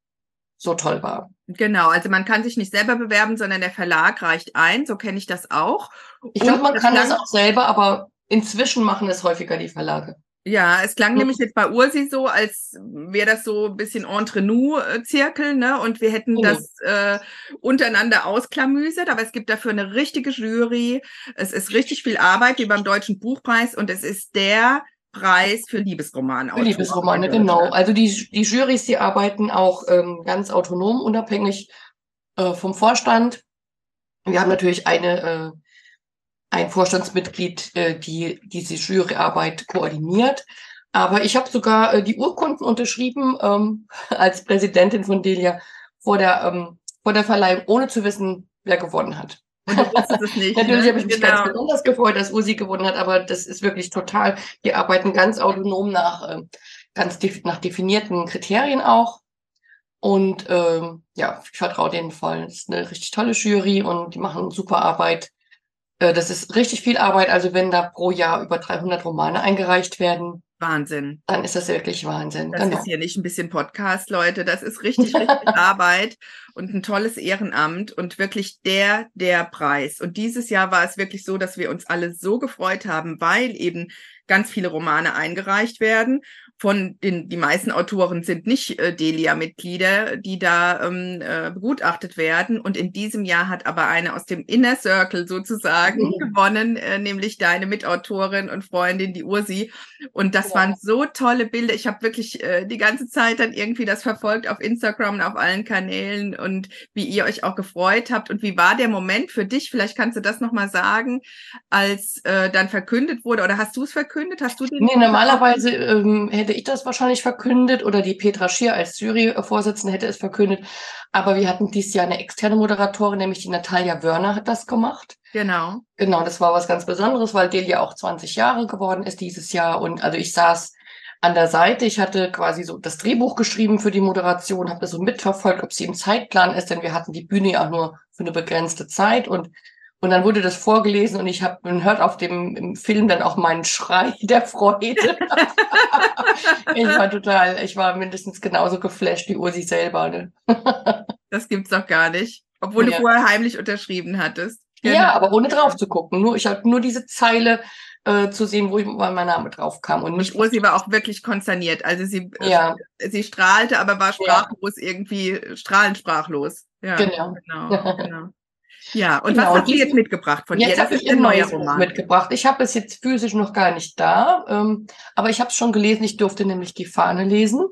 so toll war. Genau, also man kann sich nicht selber bewerben, sondern der Verlag reicht ein, so kenne ich das auch. Ich glaube, man kann das auch selber, aber inzwischen machen es häufiger die Verlage. Ja, es klang mhm. nämlich jetzt bei Ursi so, als wäre das so ein bisschen entre nous Zirkel, ne? Und wir hätten mhm. das äh, untereinander ausklamüsert, aber es gibt dafür eine richtige Jury. Es ist richtig viel Arbeit wie beim Deutschen Buchpreis und es ist der Preis für Liebesromane. Für Liebesromane, genau. Also die, die Jurys, die arbeiten auch ähm, ganz autonom, unabhängig äh, vom Vorstand. Wir haben natürlich eine, äh, ein Vorstandsmitglied, äh, die diese Juryarbeit koordiniert. Aber ich habe sogar äh, die Urkunden unterschrieben ähm, *laughs* als Präsidentin von Delia vor der, ähm, vor der Verleihung, ohne zu wissen, wer gewonnen hat. Und du wusstest es nicht. *laughs* Natürlich ne? habe ich mich genau. ganz besonders gefreut, dass Usi gewonnen hat, aber das ist wirklich total, die arbeiten ganz autonom nach, äh, ganz nach definierten Kriterien auch. Und ähm, ja, ich vertraue denen voll. Es ist eine richtig tolle Jury und die machen super Arbeit. Äh, das ist richtig viel Arbeit. Also wenn da pro Jahr über 300 Romane eingereicht werden, Wahnsinn. Dann ist das wirklich Wahnsinn. Das genau. ist hier nicht ein bisschen Podcast, Leute. Das ist richtig, richtig *laughs* Arbeit und ein tolles Ehrenamt und wirklich der, der Preis. Und dieses Jahr war es wirklich so, dass wir uns alle so gefreut haben, weil eben ganz viele Romane eingereicht werden von den, die meisten Autoren sind nicht äh, Delia-Mitglieder, die da ähm, äh, begutachtet werden. Und in diesem Jahr hat aber eine aus dem Inner Circle sozusagen mhm. gewonnen, äh, nämlich deine Mitautorin und Freundin, die Ursi. Und das ja. waren so tolle Bilder. Ich habe wirklich äh, die ganze Zeit dann irgendwie das verfolgt auf Instagram und auf allen Kanälen und wie ihr euch auch gefreut habt. Und wie war der Moment für dich? Vielleicht kannst du das nochmal sagen, als äh, dann verkündet wurde. Oder hast du es verkündet? Hast du den? Nee, normalerweise ähm, hätte ich das wahrscheinlich verkündet oder die Petra Schier als Jury-Vorsitzende hätte es verkündet. Aber wir hatten dieses Jahr eine externe Moderatorin, nämlich die Natalia Wörner hat das gemacht. Genau. Genau, das war was ganz Besonderes, weil Delia auch 20 Jahre geworden ist dieses Jahr. Und also ich saß an der Seite. Ich hatte quasi so das Drehbuch geschrieben für die Moderation, habe das so mitverfolgt, ob sie im Zeitplan ist, denn wir hatten die Bühne ja nur für eine begrenzte Zeit und und dann wurde das vorgelesen und ich habe man hört auf dem Film dann auch meinen Schrei *laughs* der Freude. *laughs* ich war total, ich war mindestens genauso geflasht wie Ursi selber. Ne? *laughs* das gibt's doch gar nicht, obwohl ja. du vorher heimlich unterschrieben hattest. Genau. Ja, aber ohne drauf zu gucken. Nur ich hatte nur diese Zeile äh, zu sehen, wo ich, mein Name drauf kam. Und, nicht, Ursi war auch wirklich konsterniert. Also sie, äh, ja. sie strahlte, aber war sprachlos ja. irgendwie, strahlend sprachlos. Ja, genau. genau, genau. Ja, und genau. was hast du jetzt mitgebracht von jetzt dir? Das ist ein neuer Roman. mitgebracht. Ich habe es jetzt physisch noch gar nicht da, ähm, aber ich habe es schon gelesen. Ich durfte nämlich die Fahne lesen.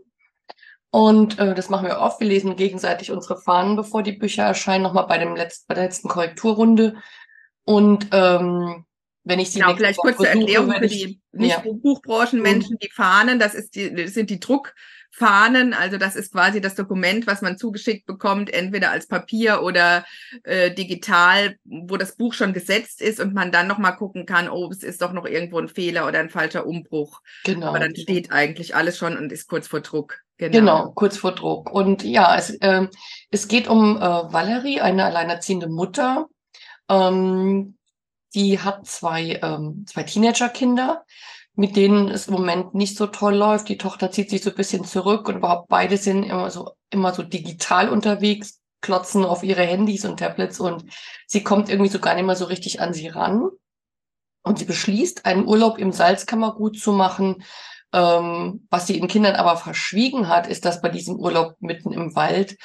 Und äh, das machen wir oft. Wir lesen gegenseitig unsere Fahnen, bevor die Bücher erscheinen, nochmal bei, dem letzten, bei der letzten Korrekturrunde. Und ähm, wenn ich sie genau, vielleicht kurze Erklärung für die nicht ja. Buchbranchenmenschen, mhm. die Fahnen, das ist die, das sind die Druck Fahnen. Also das ist quasi das Dokument, was man zugeschickt bekommt, entweder als Papier oder äh, digital, wo das Buch schon gesetzt ist und man dann nochmal gucken kann, oh, es ist doch noch irgendwo ein Fehler oder ein falscher Umbruch. Genau. Aber dann steht eigentlich alles schon und ist kurz vor Druck. Genau, genau kurz vor Druck. Und ja, es, äh, es geht um äh, Valerie, eine alleinerziehende Mutter. Ähm, die hat zwei, ähm, zwei Teenagerkinder mit denen es im Moment nicht so toll läuft. Die Tochter zieht sich so ein bisschen zurück und überhaupt beide sind immer so, immer so digital unterwegs, klotzen auf ihre Handys und Tablets und sie kommt irgendwie so gar nicht mehr so richtig an sie ran. Und sie beschließt, einen Urlaub im Salzkammergut zu machen. Ähm, was sie ihren Kindern aber verschwiegen hat, ist, dass bei diesem Urlaub mitten im Wald,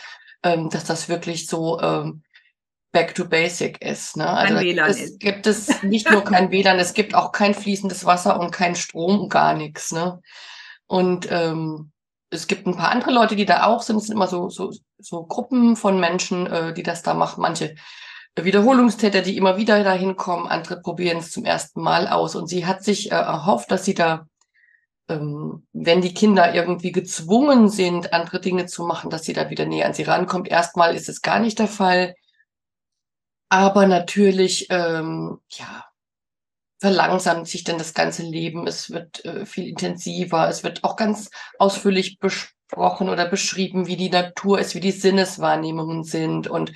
ähm, dass das wirklich so ähm, back to basic ist. Ne? Also kein WLAN es ist. gibt es nicht nur kein *laughs* WLAN, es gibt auch kein fließendes Wasser und kein Strom gar nichts. Ne? Und ähm, es gibt ein paar andere Leute, die da auch sind. Es sind immer so, so, so Gruppen von Menschen, äh, die das da machen. Manche Wiederholungstäter, die immer wieder dahin kommen, andere probieren es zum ersten Mal aus. Und sie hat sich äh, erhofft, dass sie da, ähm, wenn die Kinder irgendwie gezwungen sind, andere Dinge zu machen, dass sie da wieder näher an sie rankommt. Erstmal ist es gar nicht der Fall. Aber natürlich, ähm, ja, verlangsamt sich dann das ganze Leben. Es wird äh, viel intensiver. Es wird auch ganz ausführlich besprochen oder beschrieben, wie die Natur ist, wie die Sinneswahrnehmungen sind und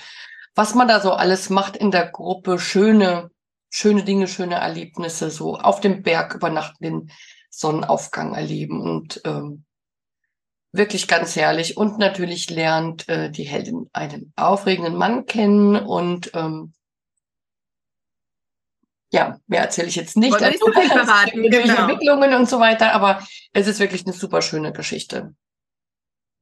was man da so alles macht in der Gruppe. Schöne, schöne Dinge, schöne Erlebnisse, so auf dem Berg übernachten, den Sonnenaufgang erleben und ähm, wirklich ganz herrlich. Und natürlich lernt äh, die Heldin einen aufregenden Mann kennen und ähm, ja, mehr erzähle ich jetzt nicht. Also, *laughs* nicht verraten, genau. Entwicklungen und so weiter, aber es ist wirklich eine super schöne Geschichte.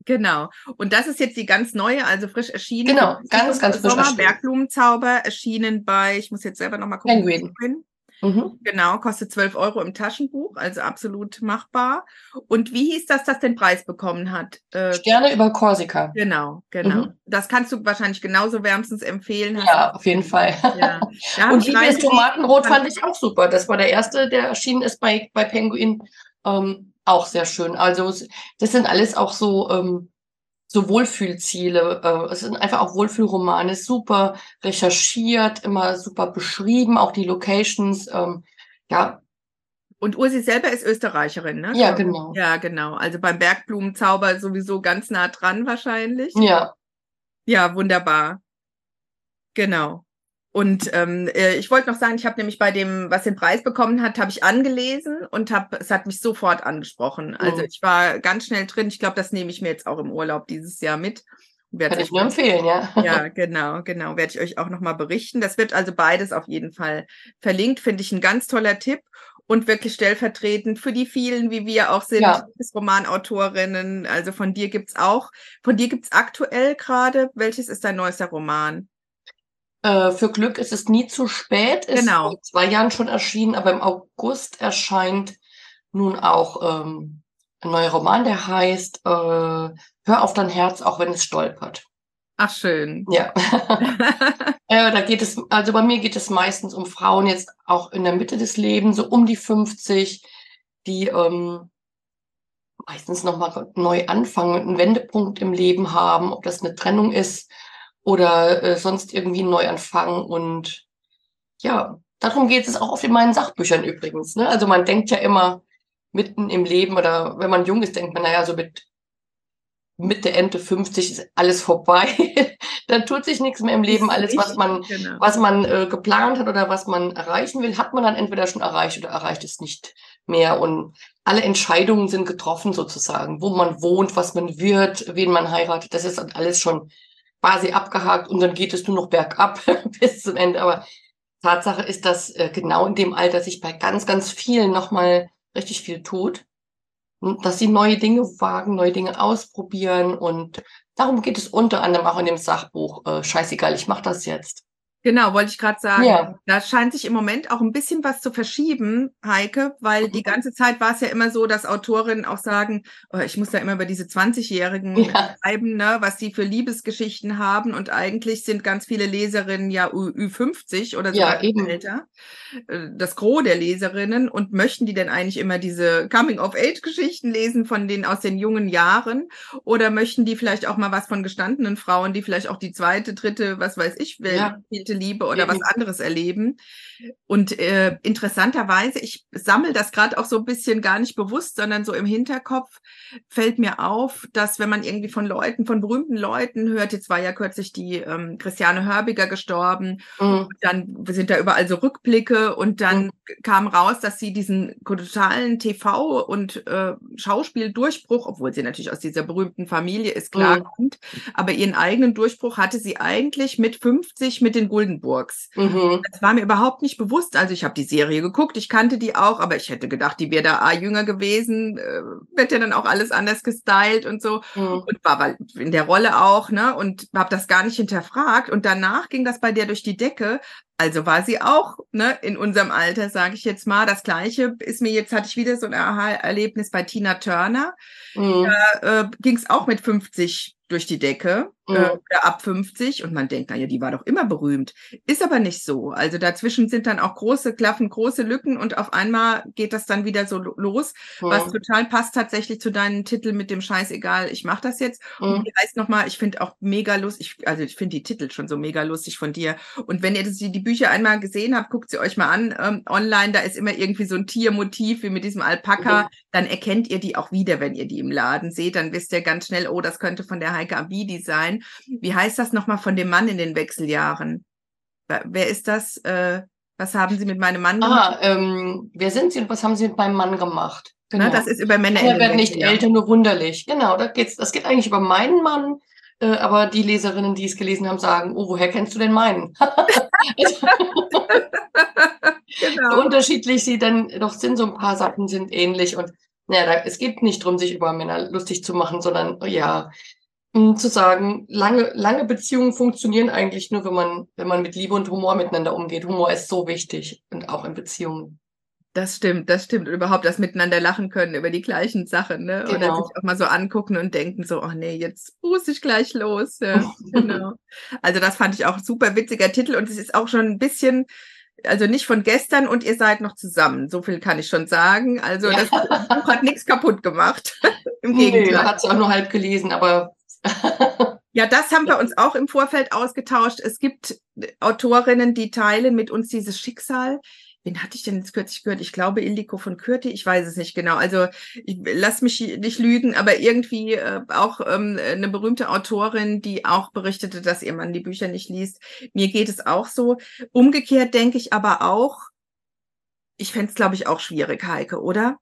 Genau. Und das ist jetzt die ganz neue, also frisch erschienen. Genau, ganz, ganz frisch Sommer, Bergblumentauber, erschienen bei, ich muss jetzt selber nochmal gucken. Penguin. Mhm. Genau, kostet 12 Euro im Taschenbuch, also absolut machbar. Und wie hieß das, das den Preis bekommen hat? Äh, Sterne über Korsika. Genau, genau. Mhm. Das kannst du wahrscheinlich genauso wärmstens empfehlen. ja, auf jeden Fall. *laughs* Ja. Und Liebes Tomatenrot fand ich auch super. Das war der erste, der erschienen ist bei, bei Penguin. Ähm, auch sehr schön. Also das sind alles auch so ähm, so Wohlfühlziele. Äh, es sind einfach auch Wohlfühlromane, super recherchiert, immer super beschrieben, auch die Locations. Ähm, ja. Und Ursi selber ist Österreicherin, ne? Ja, genau. Ja, genau. Also beim Bergblumentauber sowieso ganz nah dran wahrscheinlich. Ja. Ja, wunderbar. Genau. Und ähm, äh, ich wollte noch sagen, ich habe nämlich bei dem, was den Preis bekommen hat, habe ich angelesen und habe, es hat mich sofort angesprochen. Also mhm. ich war ganz schnell drin. Ich glaube, das nehme ich mir jetzt auch im Urlaub dieses Jahr mit. Kann ich nur empfehlen, ja. *laughs* Ja, genau, genau. Werde ich euch auch nochmal berichten. Das wird also beides auf jeden Fall verlinkt. Finde ich ein ganz toller Tipp. und wirklich stellvertretend für die vielen, wie wir auch sind, Ja. Romanautorinnen. Also von dir gibt's auch, von dir gibt's aktuell gerade, welches ist dein neuester Roman? Äh, für Glück ist es nie zu spät. Ist Genau. vor zwei Jahren schon erschienen, aber im August erscheint nun auch ähm, ein neuer Roman, der heißt äh, Hör auf dein Herz, auch wenn es stolpert. Ach schön. Ja. *laughs* äh, da geht es, also bei mir geht es meistens um Frauen jetzt auch in der Mitte des Lebens, so um die 50, die ähm, meistens nochmal neu anfangen, einen Wendepunkt im Leben haben, ob das eine Trennung ist oder äh, sonst irgendwie einen Neuanfang. Und ja, darum geht es auch oft in meinen Sachbüchern übrigens. Ne? Also man denkt ja immer mitten im Leben oder wenn man jung ist, denkt man, naja, so mit Mitte, Ende 50 ist alles vorbei. *laughs* Dann tut sich nichts mehr im Leben. Alles, was man, genau. was man äh, geplant hat oder was man erreichen will, hat man dann entweder schon erreicht oder erreicht es nicht mehr. Und alle Entscheidungen sind getroffen sozusagen, wo man wohnt, was man wird, wen man heiratet. Das ist dann alles schon quasi abgehakt und dann geht es nur noch bergab *laughs* bis zum Ende. Aber Tatsache ist, dass äh, genau in dem Alter sich bei ganz, ganz vielen nochmal richtig viel tut. Und dass sie neue Dinge wagen, neue Dinge ausprobieren. Und darum geht es unter anderem auch in dem Sachbuch. Äh, scheißegal, ich mache das jetzt. Genau, wollte ich gerade sagen. Ja. Da scheint sich im Moment auch ein bisschen was zu verschieben, Heike, weil die Mhm. ganze Zeit war es ja immer so, dass Autorinnen auch sagen, oh, ich muss da immer über diese 20-Jährigen Ja. schreiben, ne, was die für Liebesgeschichten haben. Und eigentlich sind ganz viele Leserinnen ja Ü Ü50 oder Ja, sogar eben. älter. Äh, Das Gros der Leserinnen. Und möchten die denn eigentlich immer diese Coming-of-Age-Geschichten lesen von den aus den jungen Jahren? Oder möchten die vielleicht auch mal was von gestandenen Frauen, die vielleicht auch die zweite, dritte, was weiß ich, Ja. Liebe oder was anderes erleben? Und äh, interessanterweise, ich sammle das gerade auch so ein bisschen gar nicht bewusst, sondern so im Hinterkopf fällt mir auf, dass wenn man irgendwie von Leuten, von berühmten Leuten hört, jetzt war ja kürzlich die ähm, Christiane Hörbiger gestorben, Mhm. dann sind da überall so Rückblicke und dann Mhm. kam raus, dass sie diesen totalen TV- und äh, Schauspieldurchbruch, obwohl sie natürlich aus dieser berühmten Familie ist, klar Mhm. kommt, aber ihren eigenen Durchbruch hatte sie eigentlich mit 50 mit den Guldenburgs. Mhm. Das war mir überhaupt nicht bewusst. Also ich habe die Serie geguckt, ich kannte die auch, aber ich hätte gedacht, die wäre da A, jünger gewesen, äh, wird ja dann auch alles anders gestylt und so Mhm. und war in der Rolle auch, ne? Und habe das gar nicht hinterfragt. Und danach ging das bei der durch die Decke. Also war sie auch, ne, in unserem Alter, sage ich jetzt mal. Das gleiche ist mir jetzt, hatte ich wieder so ein Aha-Erlebnis bei Tina Turner. Mhm. Da äh, ging es auch mit 50 durch die Decke Mhm. äh, oder ab 50 und man denkt, naja, die war doch immer berühmt. Ist aber nicht so. Also dazwischen sind dann auch große Klaffen, große Lücken und auf einmal geht das dann wieder so lo- los, was Mhm. total passt tatsächlich zu deinem Titel mit dem Scheißegal, ich mache das jetzt. Und Mhm. die heißt nochmal, ich finde auch mega lustig, ich, also ich finde die Titel schon so mega lustig von dir. Und wenn ihr das, die Bücher einmal gesehen habt, guckt sie euch mal an ähm, online, da ist immer irgendwie so ein Tiermotiv wie mit diesem Alpaka, Mhm. dann erkennt ihr die auch wieder, wenn ihr die im Laden seht, dann wisst ihr ganz schnell, oh, das könnte von der Sein. Wie heißt das nochmal von dem Mann in den Wechseljahren? Wer- ist das? Äh, was haben Sie mit meinem Mann gemacht? Ah, ähm, wer sind Sie und was haben Sie mit meinem Mann gemacht? Ne, das ist über Männer in Er den wird nicht älter, nur wunderlich. Genau, da geht's, das geht eigentlich über meinen Mann, äh, aber die Leserinnen, die es gelesen haben, sagen, oh, woher kennst du denn meinen? *laughs* Genau. so unterschiedlich sie dann doch sind, so ein paar Sachen sind ähnlich und naja, da, es geht nicht darum, sich über Männer lustig zu machen, sondern ja, zu sagen, lange, lange Beziehungen funktionieren eigentlich nur, wenn man, wenn man mit Liebe und Humor miteinander umgeht. Humor ist so wichtig und auch in Beziehungen. Das stimmt, das stimmt. Und überhaupt das miteinander lachen können über die gleichen Sachen, ne? Oder Genau. sich auch mal so angucken und denken so, oh nee, jetzt muss ich gleich los. Ja, *laughs* genau. Also das fand ich auch super witziger Titel und es ist auch schon ein bisschen, also nicht von gestern und ihr seid noch zusammen. So viel kann ich schon sagen. Also Ja. das Buch hat nichts kaputt gemacht. *laughs* Im Nee, Gegenteil. hat sie auch nur halb gelesen, aber Ja, das haben wir uns auch im Vorfeld ausgetauscht. Es gibt Autorinnen, die teilen mit uns dieses Schicksal. Wen hatte ich denn jetzt kürzlich gehört? Ich glaube Ildiko von Kürti, ich weiß es nicht genau. Also ich lass mich nicht lügen, aber irgendwie äh, auch ähm, eine berühmte Autorin, die auch berichtete, dass ihr Mann die Bücher nicht liest. Mir geht es auch so. Umgekehrt denke ich aber auch, ich fände es, glaube ich, auch schwierig, Heike, oder?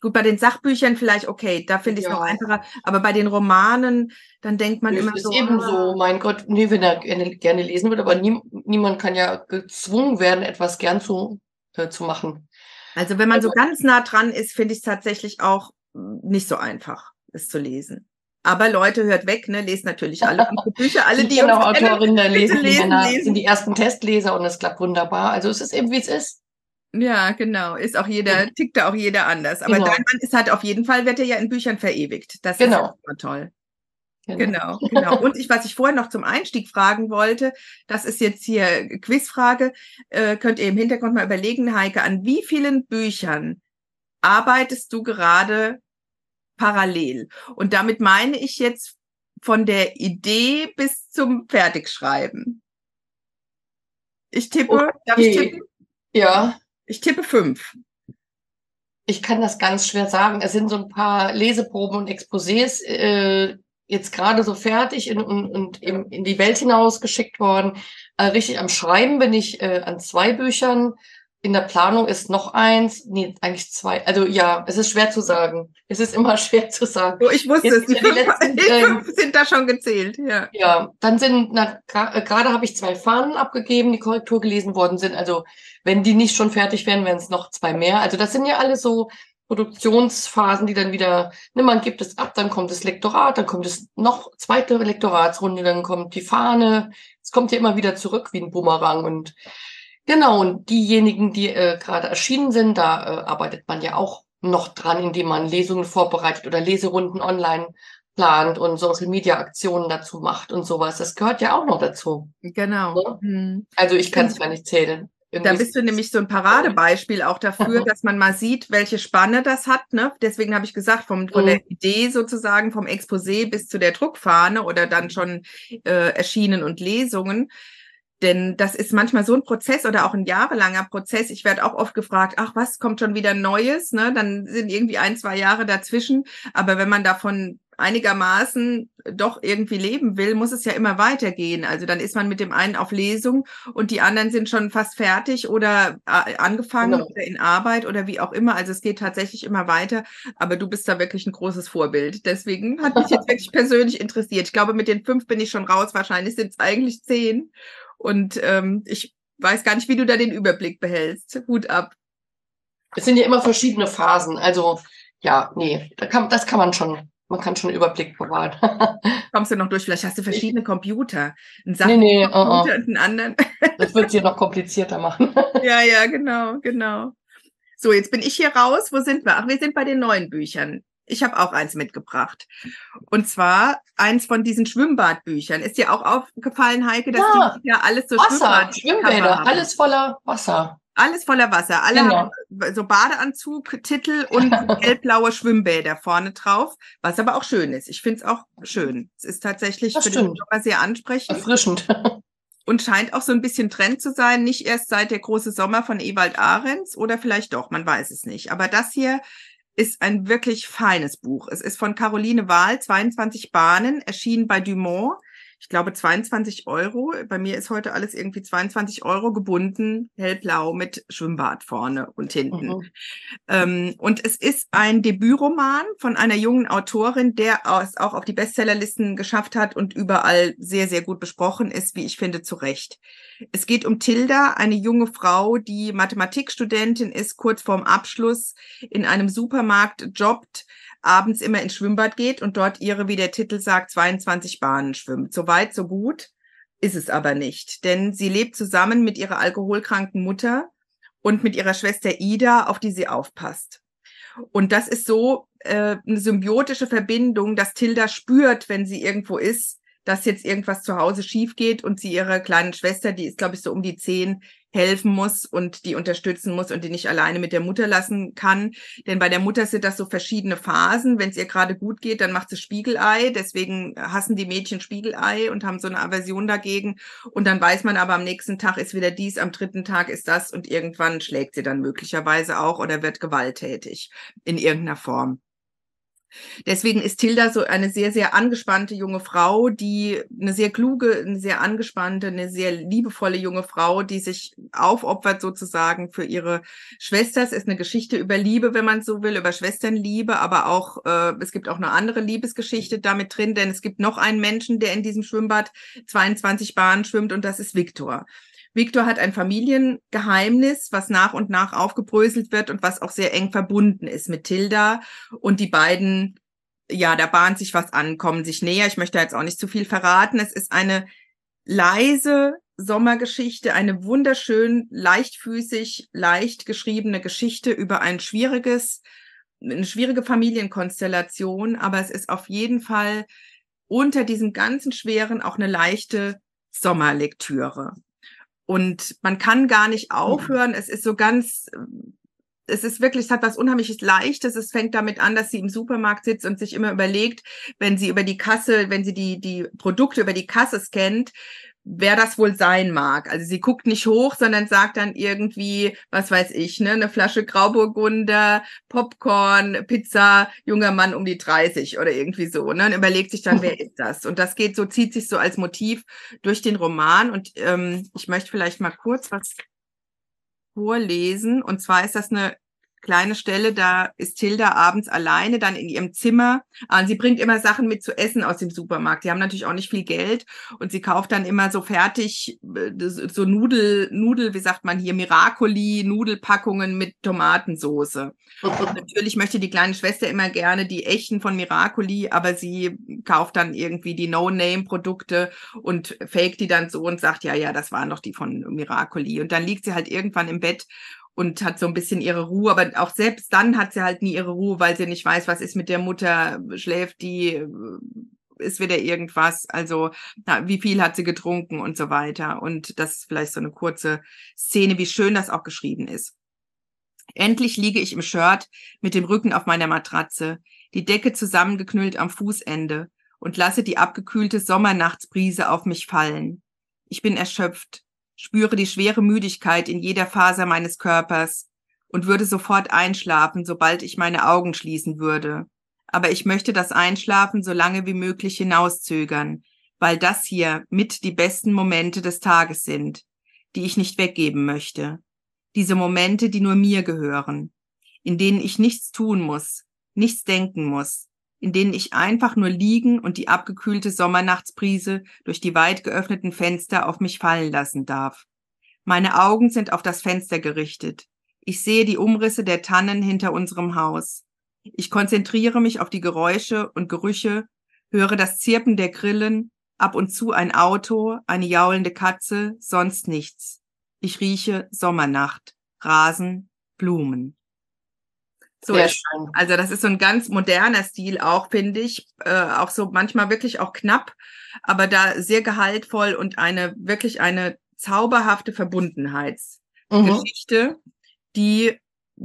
Gut, bei den Sachbüchern vielleicht okay, da finde ich es noch Ja. einfacher, aber bei den Romanen, dann denkt man es immer ist so. eben ah, so, mein Gott, nee, wenn er gerne, gerne lesen würde, aber nie, niemand kann ja gezwungen werden, etwas gern zu, äh, zu machen. Also wenn man also, so ganz nah dran ist, finde ich es tatsächlich auch nicht so einfach, es zu lesen. Aber Leute, hört weg, ne? Lest natürlich alle *laughs* Bücher, alle, die uns Autorinnen kennen, lesen, lesen, lesen. sind die ersten Testleser und es klappt wunderbar. Also es ist eben, wie es ist. Ja, genau. Ist auch jeder, tickt da auch jeder anders. Aber genau. dein Mann ist halt auf jeden Fall, wird er ja in Büchern verewigt. Das genau. ist immer toll. Genau. genau, genau. Und ich, was ich vorher noch zum Einstieg fragen wollte, das ist jetzt hier Quizfrage, äh, könnt ihr im Hintergrund mal überlegen, Heike, an wie vielen Büchern arbeitest du gerade parallel? Und damit meine ich jetzt von der Idee bis zum Fertigschreiben. Ich tippe, okay. darf ich tippen? Ja. Ich tippe fünf. Ich kann das ganz schwer sagen. Es sind so ein paar Leseproben und Exposés äh, jetzt gerade so fertig in, und, und in, in die Welt hinaus geschickt worden. Äh, richtig am Schreiben bin ich äh, an zwei Büchern. In der Planung ist noch eins, nee, eigentlich zwei. Also ja, es ist schwer zu sagen. Es ist immer *laughs* schwer zu sagen. Oh, ich wusste Jetzt, es, die, fünf, letzten, *laughs* die fünf ähm, sind da schon gezählt, ja. Ja, dann sind, na, äh, gerade habe ich zwei Fahnen abgegeben, die Korrektur gelesen worden sind. Also wenn die nicht schon fertig wären, wären es noch zwei mehr. Also das sind ja alle so Produktionsphasen, die dann wieder, ne, man gibt es ab, dann kommt das Lektorat, dann kommt es noch zweite Lektoratsrunde, dann kommt die Fahne. Es kommt ja immer wieder zurück wie ein Bumerang und Genau, und diejenigen, die äh, gerade erschienen sind, da äh, arbeitet man ja auch noch dran, indem man Lesungen vorbereitet oder Leserunden online plant und Social Media Aktionen dazu macht und sowas. Das gehört ja auch noch dazu. Genau. Mhm. Also ich kann es gar nicht zählen. Irgendwie da bist du nämlich so ein Paradebeispiel auch dafür, *laughs* dass man mal sieht, welche Spanne das hat. Ne? Deswegen habe ich gesagt, vom, von mhm. der Idee sozusagen, vom Exposé bis zu der Druckfahne oder dann schon äh, erschienen und Lesungen. Denn das ist manchmal so ein Prozess oder auch ein jahrelanger Prozess. Ich werde auch oft gefragt, ach, was kommt schon wieder Neues? Ne? Dann sind irgendwie ein, zwei Jahre dazwischen. Aber wenn man davon einigermaßen doch irgendwie leben will, muss es ja immer weitergehen. Also dann ist man mit dem einen auf Lesung und die anderen sind schon fast fertig oder äh, angefangen genau. oder in Arbeit oder wie auch immer. Also es geht tatsächlich immer weiter. Aber du bist da wirklich ein großes Vorbild. Deswegen hat mich jetzt wirklich persönlich interessiert. Ich glaube, mit den fünf bin ich schon raus. Wahrscheinlich sind es eigentlich zehn. Und ähm, ich weiß gar nicht, wie du da den Überblick behältst. Hut ab. Es sind ja immer verschiedene Phasen. Also ja, nee, da kann, das kann man schon. Man kann schon Überblick bewahren. *laughs* Kommst du noch durch? Vielleicht hast du verschiedene Computer. Einen Sachen nee, nee, Computer uh -uh. und einen anderen. *laughs* das wird es hier noch komplizierter machen. *laughs* ja, ja, genau, genau. So, jetzt bin ich hier raus. Wo sind wir? Ach, wir sind bei den neuen Büchern. Ich habe auch eins mitgebracht. Und zwar eins von diesen Schwimmbadbüchern. Ist dir auch aufgefallen, Heike, dass ja, die ja alles so Wasser, Schwimmbäder, alles voller Wasser. Alles voller Wasser. Alle genau. haben so Badeanzug-Titel und *laughs* hellblaue Schwimmbäder vorne drauf, was aber auch schön ist. Ich finde es auch schön. Es ist tatsächlich das für stimmt. den Sommer sehr ansprechend. Erfrischend. *laughs* Und scheint auch so ein bisschen Trend zu sein, nicht erst seit der große Sommer von Ewald Ahrens oder vielleicht doch, man weiß es nicht. Aber das hier ist ein wirklich feines Buch. Es ist von Caroline Wahl, 22 Bahnen, erschienen bei Dumont ich glaube, 22 Euro. Bei mir ist heute alles irgendwie 22 Euro gebunden, hellblau mit Schwimmbad vorne und hinten. Mhm. Ähm, und es ist ein Debütroman von einer jungen Autorin, der es auch auf die Bestsellerlisten geschafft hat und überall sehr, sehr gut besprochen ist, wie ich finde, zu Recht. Es geht um Tilda, eine junge Frau, die Mathematikstudentin ist, kurz vorm Abschluss in einem Supermarkt jobbt, abends immer ins Schwimmbad geht und dort ihre, wie der Titel sagt, 22 Bahnen schwimmt. So weit, so gut ist es aber nicht, denn sie lebt zusammen mit ihrer alkoholkranken Mutter und mit ihrer Schwester Ida, auf die sie aufpasst. Und das ist so äh, eine symbiotische Verbindung, dass Tilda spürt, wenn sie irgendwo ist, dass jetzt irgendwas zu Hause schief geht und sie ihre kleine Schwester, die ist, glaube ich, so um die zehn, helfen muss und die unterstützen muss und die nicht alleine mit der Mutter lassen kann. Denn bei der Mutter sind das so verschiedene Phasen. Wenn es ihr gerade gut geht, dann macht sie Spiegelei. Deswegen hassen die Mädchen Spiegelei und haben so eine Aversion dagegen. Und dann weiß man aber, am nächsten Tag ist wieder dies, am dritten Tag ist das und irgendwann schlägt sie dann möglicherweise auch oder wird gewalttätig in irgendeiner Form. Deswegen ist Tilda so eine sehr, sehr angespannte junge Frau, die eine sehr kluge, eine sehr angespannte, eine sehr liebevolle junge Frau, die sich aufopfert sozusagen für ihre Schwester. Es ist eine Geschichte über Liebe, wenn man so will, über Schwesternliebe, aber auch, äh, es gibt auch eine andere Liebesgeschichte damit drin, denn es gibt noch einen Menschen, der in diesem Schwimmbad 22 Bahnen schwimmt und das ist Viktor. Victor hat ein Familiengeheimnis, was nach und nach aufgebröselt wird und was auch sehr eng verbunden ist mit Tilda. Und die beiden, ja, da bahnt sich was an, kommen sich näher. Ich möchte jetzt auch nicht zu viel verraten. Es ist eine leise Sommergeschichte, eine wunderschön leichtfüßig, leicht geschriebene Geschichte über ein schwieriges, eine schwierige Familienkonstellation, aber es ist auf jeden Fall unter diesem ganzen Schweren auch eine leichte Sommerlektüre. Und man kann gar nicht mhm. aufhören. Es ist so ganz, es ist wirklich, es hat was unheimliches Leichtes. Es fängt damit an, dass sie im Supermarkt sitzt und sich immer überlegt, wenn sie über die Kasse, wenn sie die, die Produkte über die Kasse scannt, wer das wohl sein mag. Also sie guckt nicht hoch, sondern sagt dann irgendwie, was weiß ich, ne, eine Flasche Grauburgunder, Popcorn, Pizza, junger Mann um die 30 oder irgendwie so, ne, und überlegt sich dann, wer *laughs* ist das? Und das geht so, zieht sich so als Motiv durch den Roman. Und ähm, ich möchte vielleicht mal kurz was vorlesen. Und zwar ist das eine kleine Stelle, da ist Tilda abends alleine dann in ihrem Zimmer. Und sie bringt immer Sachen mit zu essen aus dem Supermarkt. Die haben natürlich auch nicht viel Geld und sie kauft dann immer so fertig, äh, so Nudel, Nudel, wie sagt man hier, Miracoli, Nudelpackungen mit Tomatensoße. *laughs* natürlich möchte die kleine Schwester immer gerne die echten von Miracoli, aber sie kauft dann irgendwie die No-Name-Produkte und fake die dann so und sagt, ja, ja, das waren doch die von Miracoli. Und dann liegt sie halt irgendwann im Bett und hat so ein bisschen ihre Ruhe, aber auch selbst dann hat sie halt nie ihre Ruhe, weil sie nicht weiß, was ist mit der Mutter, schläft die, äh, ist wieder irgendwas, also na, wie viel hat sie getrunken und so weiter. Und das ist vielleicht so eine kurze Szene, wie schön das auch geschrieben ist. Endlich liege ich im Shirt mit dem Rücken auf meiner Matratze, die Decke zusammengeknüllt am Fußende und lasse die abgekühlte Sommernachtsbrise auf mich fallen. Ich bin erschöpft, spüre die schwere Müdigkeit in jeder Faser meines Körpers und würde sofort einschlafen, sobald ich meine Augen schließen würde. Aber ich möchte das Einschlafen so lange wie möglich hinauszögern, weil das hier mit die besten Momente des Tages sind, die ich nicht weggeben möchte. Diese Momente, die nur mir gehören, in denen ich nichts tun muss, nichts denken muss, in denen ich einfach nur liegen und die abgekühlte Sommernachtsbrise durch die weit geöffneten Fenster auf mich fallen lassen darf. Meine Augen sind auf das Fenster gerichtet. Ich sehe die Umrisse der Tannen hinter unserem Haus. Ich konzentriere mich auf die Geräusche und Gerüche, höre das Zirpen der Grillen, ab und zu ein Auto, eine jaulende Katze, sonst nichts. Ich rieche Sommernacht, Rasen, Blumen. So Sehr ist, schön. Also das ist so ein ganz moderner Stil auch, finde ich. Äh, auch so manchmal wirklich auch knapp, aber da sehr gehaltvoll und eine wirklich eine zauberhafte Verbundenheitsgeschichte, mhm. die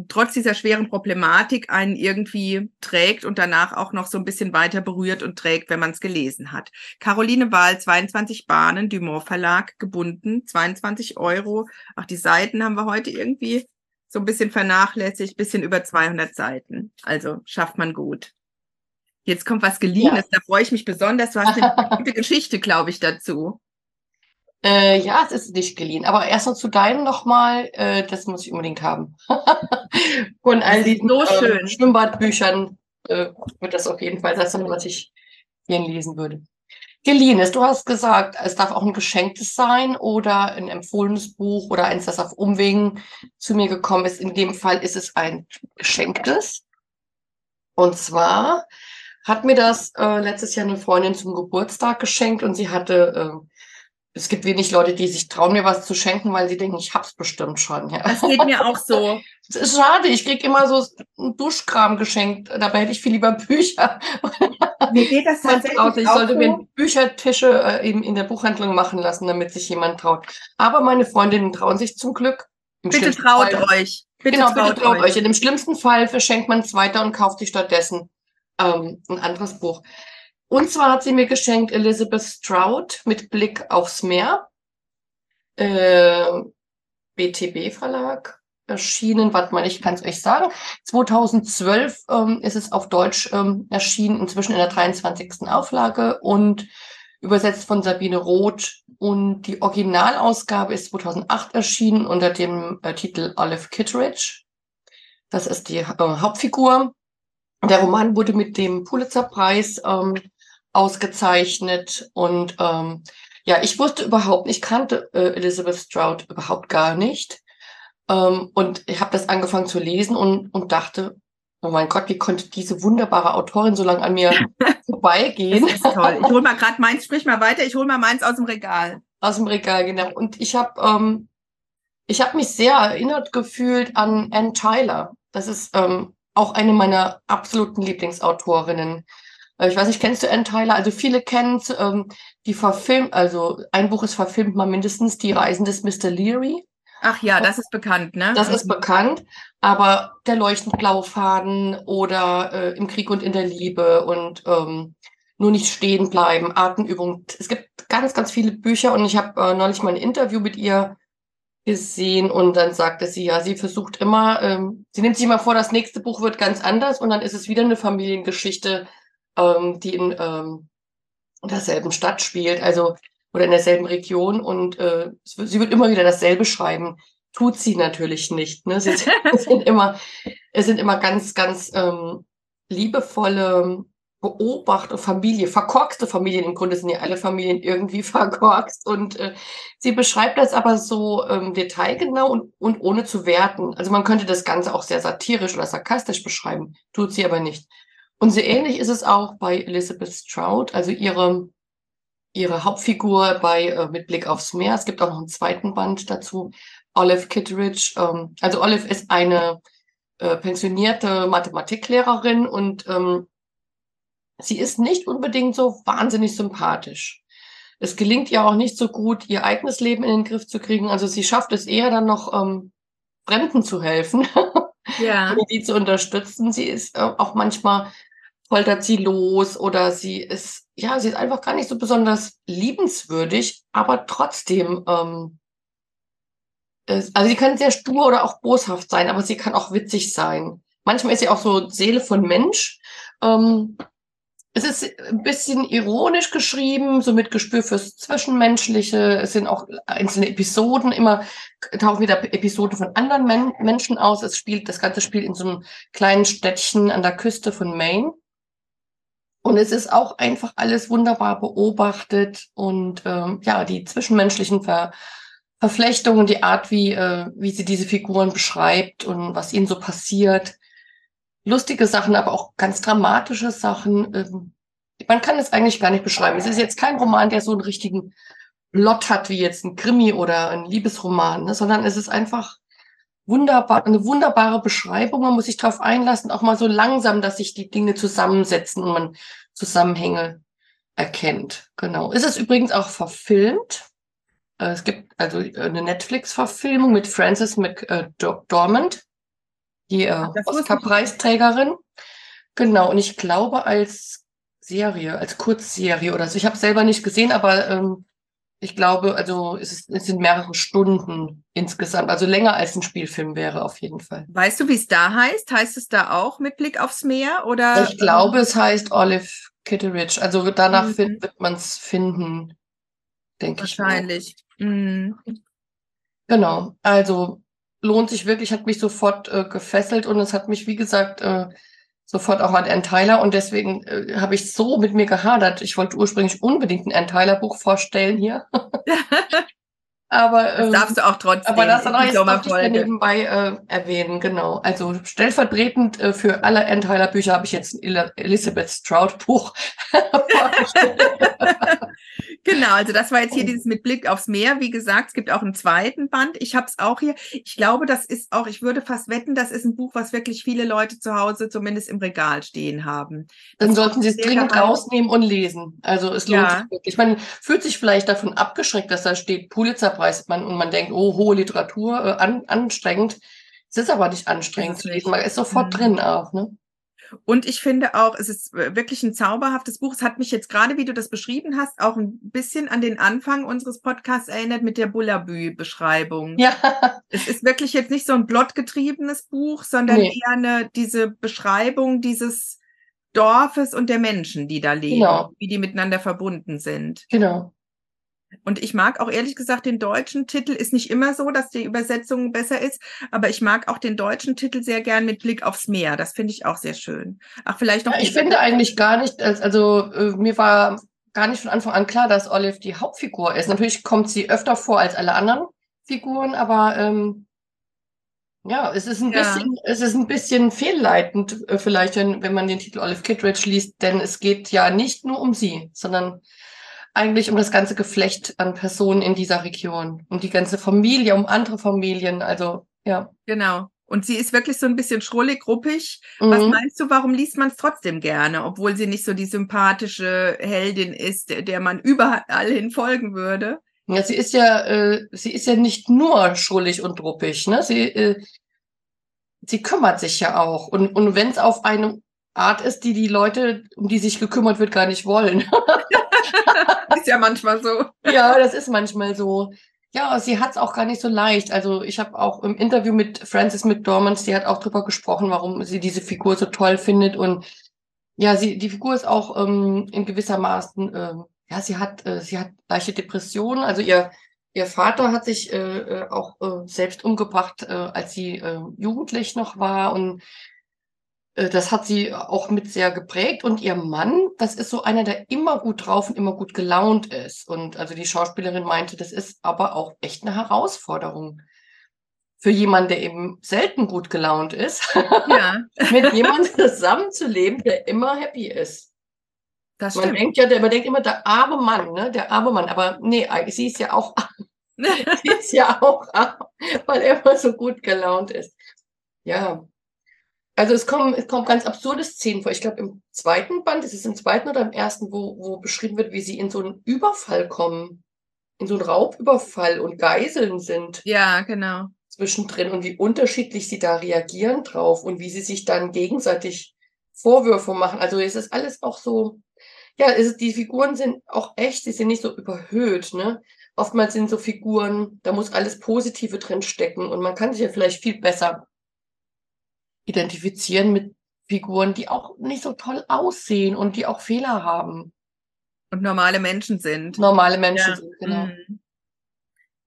trotz dieser schweren Problematik einen irgendwie trägt und danach auch noch so ein bisschen weiter berührt und trägt, wenn man es gelesen hat. Caroline Wahl, 22 Bahnen, Dumont Verlag, gebunden, 22 Euro. Ach, die Seiten haben wir heute irgendwie so ein bisschen vernachlässigt, bisschen über 200 Seiten. Also schafft man gut. Jetzt kommt was Geliehenes, ja. da freue ich mich besonders. Du hast eine *laughs* gute Geschichte, glaube ich, dazu. Äh, ja, es ist nicht geliehen. Aber erst noch zu deinem nochmal, äh, das muss ich unbedingt haben. *laughs* Von all diesen so äh, Schwimmbadbüchern äh, wird das auf jeden Fall das sein, was ich gern lesen würde geliehenes. Du hast gesagt, es darf auch ein geschenktes sein oder ein empfohlenes Buch oder eins, das auf Umwegen zu mir gekommen ist. In dem Fall ist es ein geschenktes. Und zwar hat mir das äh, letztes Jahr eine Freundin zum Geburtstag geschenkt und sie hatte, äh, es gibt wenig Leute, die sich trauen, mir was zu schenken, weil sie denken, ich hab's bestimmt schon. Ja. Das geht mir auch so. *laughs* Das ist schade, ich krieg immer so einen Duschkram geschenkt. Dabei hätte ich viel lieber Bücher. *laughs* Mir geht das tatsächlich auch Ich sollte so. mir Büchertische äh, eben in der Buchhandlung machen lassen, damit sich jemand traut. Aber meine Freundinnen trauen sich zum Glück. bitte traut Fall, euch. Bitte genau, traut bitte traut euch. euch. In dem schlimmsten Fall verschenkt man es weiter und kauft sich stattdessen ähm, ein anderes Buch. Und zwar hat sie mir geschenkt Elizabeth Stroud mit Blick aufs Meer. Äh, BTB Verlag erschienen. Warte mal, ich kann es euch sagen. 2012 ähm, ist es auf Deutsch ähm, erschienen, inzwischen in der 23. Auflage und übersetzt von Sabine Roth. Und die Originalausgabe ist 2008 erschienen unter dem äh, Titel Olive Kittredge. Das ist die äh, Hauptfigur. Der Roman wurde mit dem Pulitzerpreis ähm, ausgezeichnet und ähm, Ja, ich wusste überhaupt nicht, ich kannte äh, Elizabeth Stroud überhaupt gar nicht. Ähm, und ich habe das angefangen zu lesen und, und dachte, oh mein Gott, wie konnte diese wunderbare Autorin so lange an mir *laughs* vorbeigehen? Das ist toll. Ich hole mal gerade meins, sprich mal weiter, ich hole mal meins aus dem Regal. Aus dem Regal, genau. Und ich habe ähm, ich habe mich sehr erinnert gefühlt an Anne Tyler. Das ist ähm, auch eine meiner absoluten Lieblingsautorinnen. Äh, ich weiß nicht, kennst du Anne Tyler? Also viele kennen ähm, die verfilmt, also ein Buch ist verfilmt mal mindestens, Die Reisen des Mr. Leary. Ach ja, das ist bekannt, ne? Das ist bekannt, aber der leuchtend blaue Faden oder äh, im Krieg und in der Liebe und ähm, nur nicht stehen bleiben, Atemübung. Es gibt ganz, ganz viele Bücher und ich habe äh, neulich mal ein Interview mit ihr gesehen und dann sagte sie, ja, sie versucht immer, ähm, sie nimmt sich immer vor, das nächste Buch wird ganz anders und dann ist es wieder eine Familiengeschichte, ähm, die in, ähm, derselben Stadt spielt, also oder in derselben Region und äh, sie wird immer wieder dasselbe schreiben. Tut sie natürlich nicht. Ne? Sie sind *laughs* *laughs* immer, es sind immer ganz, ganz ähm, liebevolle beobachte Familie, verkorkste Familien, im Grunde sind ja alle Familien irgendwie *laughs* verkorkst und äh, sie beschreibt das aber so ähm, detailgenau und, und ohne zu werten. Also man könnte das Ganze auch sehr satirisch oder sarkastisch beschreiben, tut sie aber nicht. Und so ähnlich ist es auch bei Elizabeth Stroud, also ihre, ihre Hauptfigur bei äh, Mit Blick aufs Meer. Es gibt auch noch einen zweiten Band dazu, Olive Kitteridge. Ähm, also Olive ist eine äh, pensionierte Mathematiklehrerin und ähm, sie ist nicht unbedingt so wahnsinnig sympathisch. Es gelingt ihr auch nicht so gut, ihr eigenes Leben in den Griff zu kriegen. Also sie schafft es eher dann noch, ähm, Fremden zu helfen, *laughs* ja. die zu unterstützen. Sie ist äh, auch manchmal foltert sie los oder sie ist, ja, sie ist einfach gar nicht so besonders liebenswürdig, aber trotzdem, ähm, ist, also sie kann sehr stur oder auch boshaft sein, aber sie kann auch witzig sein. Manchmal ist sie auch so Seele von Mensch. Ähm, es ist ein bisschen ironisch geschrieben, so mit Gespür fürs Zwischenmenschliche. Es sind auch einzelne Episoden, immer tauchen wieder Episoden von anderen Men Menschen aus. Es spielt, das ganze spielt in so einem kleinen Städtchen an der Küste von Maine. Und es ist auch einfach alles wunderbar beobachtet und ähm, ja, die zwischenmenschlichen Ver Verflechtungen, die Art, wie, äh, wie sie diese Figuren beschreibt und was ihnen so passiert lustige Sachen, aber auch ganz dramatische Sachen. Ähm, man kann es eigentlich gar nicht beschreiben. Es ist jetzt kein Roman, der so einen richtigen Plot hat wie jetzt ein Krimi oder ein Liebesroman, ne? sondern es ist einfach wunderbar, eine wunderbare Beschreibung. Man muss sich darauf einlassen, auch mal so langsam, dass sich die Dinge zusammensetzen und man Zusammenhänge erkennt. Genau. Ist es übrigens auch verfilmt. Äh, es gibt also eine Netflix-Verfilmung mit Frances McDormand die äh, Oscar-Preisträgerin. Genau, und ich glaube als Serie, als Kurzserie oder so. Ich habe selber nicht gesehen, aber ähm, ich glaube, also es, ist, es sind mehrere Stunden insgesamt, also länger als ein Spielfilm wäre auf jeden Fall. Weißt du, wie es da heißt? Heißt es da auch mit Blick aufs Meer oder? Ich glaube, es heißt Olive Kitteridge. Also danach mhm. wird man es finden, denke ich. Wahrscheinlich. Mhm. Genau. Also lohnt sich wirklich, hat mich sofort äh, gefesselt und es hat mich, wie gesagt, äh, sofort auch an Ann Tyler und deswegen äh, habe ich so mit mir gehadert. Ich wollte ursprünglich unbedingt ein Ann Tyler Buch vorstellen hier. *laughs* aber ähm, das darfst du auch trotzdem. Aber das dann auch jetzt ich nebenbei äh, erwähnen, genau. Also stellvertretend äh, für alle Ann Tyler Bücher habe ich jetzt ein Elizabeth Stroud Buch *laughs* vorgestellt. Genau, also das war jetzt hier dieses mit Blick aufs Meer. Wie gesagt, es gibt auch einen zweiten Band. Ich habe es auch hier. Ich glaube, das ist auch, ich würde fast wetten, das ist ein Buch, was wirklich viele Leute zu Hause zumindest im Regal stehen haben. Das Dann sollten Sie es dringend gehalten. rausnehmen und lesen. Also es lohnt ja. sich wirklich. Man fühlt sich vielleicht davon abgeschreckt, dass da steht Pulitzerpreis man, und man denkt, oh, hohe Literatur, äh, an, anstrengend. Es ist aber nicht anstrengend zu lesen. Man ist sofort mhm. drin auch. Ne? Und ich finde auch, es ist äh, wirklich ein zauberhaftes Buch. Es hat mich jetzt gerade, wie du das beschrieben hast, auch ein bisschen an den Anfang unseres Podcasts erinnert mit der Bullabü-Beschreibung. Ja. *laughs* Es ist wirklich jetzt nicht so ein plotgetriebenes Buch, sondern nee. eher eine, diese Beschreibung dieses Dorfes und der Menschen, die da leben, genau. wie die miteinander verbunden sind. Genau. Und ich mag auch ehrlich gesagt den deutschen Titel. Ist nicht immer so, dass die Übersetzung besser ist, aber ich mag auch den deutschen Titel sehr gern mit Blick aufs Meer. Das finde ich auch sehr schön. Ach, vielleicht noch. Ja, ich finde eigentlich gar nicht, also äh, mir war gar nicht von Anfang an klar, dass Olive die Hauptfigur ist. Natürlich kommt sie öfter vor als alle anderen Figuren, aber ähm, ja, es ist ein Ja. bisschen, es ist ein bisschen fehlleitend, äh, vielleicht, wenn, wenn man den Titel Olive Kittredge liest, denn es geht ja nicht nur um sie, sondern eigentlich um das ganze Geflecht an Personen in dieser Region, um die ganze Familie, um andere Familien. Also ja. Genau. Und sie ist wirklich so ein bisschen schrullig, ruppig. Was Mhm. meinst du, warum liest man es trotzdem gerne, obwohl sie nicht so die sympathische Heldin ist, der, der man überall hin folgen würde? Ja, sie ist ja, äh, sie ist ja nicht nur schrullig und ruppig, ne? Sie, äh, sie kümmert sich ja auch. Und, und wenn es auf eine Art ist, die die Leute, um die sich gekümmert wird, gar nicht wollen. *laughs* *laughs* Ist ja manchmal so. ja, das ist manchmal so. Ja, sie hat es auch gar nicht so leicht. Also ich habe auch im Interview mit Frances McDormand, sie hat auch drüber gesprochen, warum sie diese Figur so toll findet. Und ja, sie, die Figur ist auch ähm, in gewissermaßen, äh, ja, sie hat, äh, sie hat leichte Depressionen. Also ihr, ihr Vater hat sich äh, äh, auch äh, selbst umgebracht, äh, als sie äh, jugendlich noch war. Und das hat sie auch mit sehr geprägt. Und ihr Mann, das ist so einer, der immer gut drauf und immer gut gelaunt ist. Und also die Schauspielerin meinte, das ist aber auch echt eine Herausforderung für jemanden, der eben selten gut gelaunt ist, Ja, *laughs* mit jemandem zusammenzuleben, der immer happy ist. das Man stimmt. denkt ja, der, man denkt immer, der arme Mann, ne? Der arme Mann. Aber nee, sie ist ja auch, *laughs* *laughs* sie ist ja auch arm, weil er immer so gut gelaunt ist. Ja. Also es kommen, es kommen ganz absurde Szenen vor. Ich glaube, im zweiten Band, ist es im zweiten oder im ersten, wo, wo beschrieben wird, wie sie in so einen Überfall kommen. In so einen Raubüberfall und Geiseln sind ja, genau. zwischendrin und wie unterschiedlich sie da reagieren drauf und wie sie sich dann gegenseitig Vorwürfe machen. Also es ist alles auch so, ja, es ist, die Figuren sind auch echt, sie sind nicht so überhöht, ne? Oftmals sind so Figuren, da muss alles Positive drin stecken und man kann sich ja vielleicht viel besser identifizieren mit Figuren, die auch nicht so toll aussehen und die auch Fehler haben. Und normale Menschen sind. Normale Menschen Ja. sind, genau. Mhm.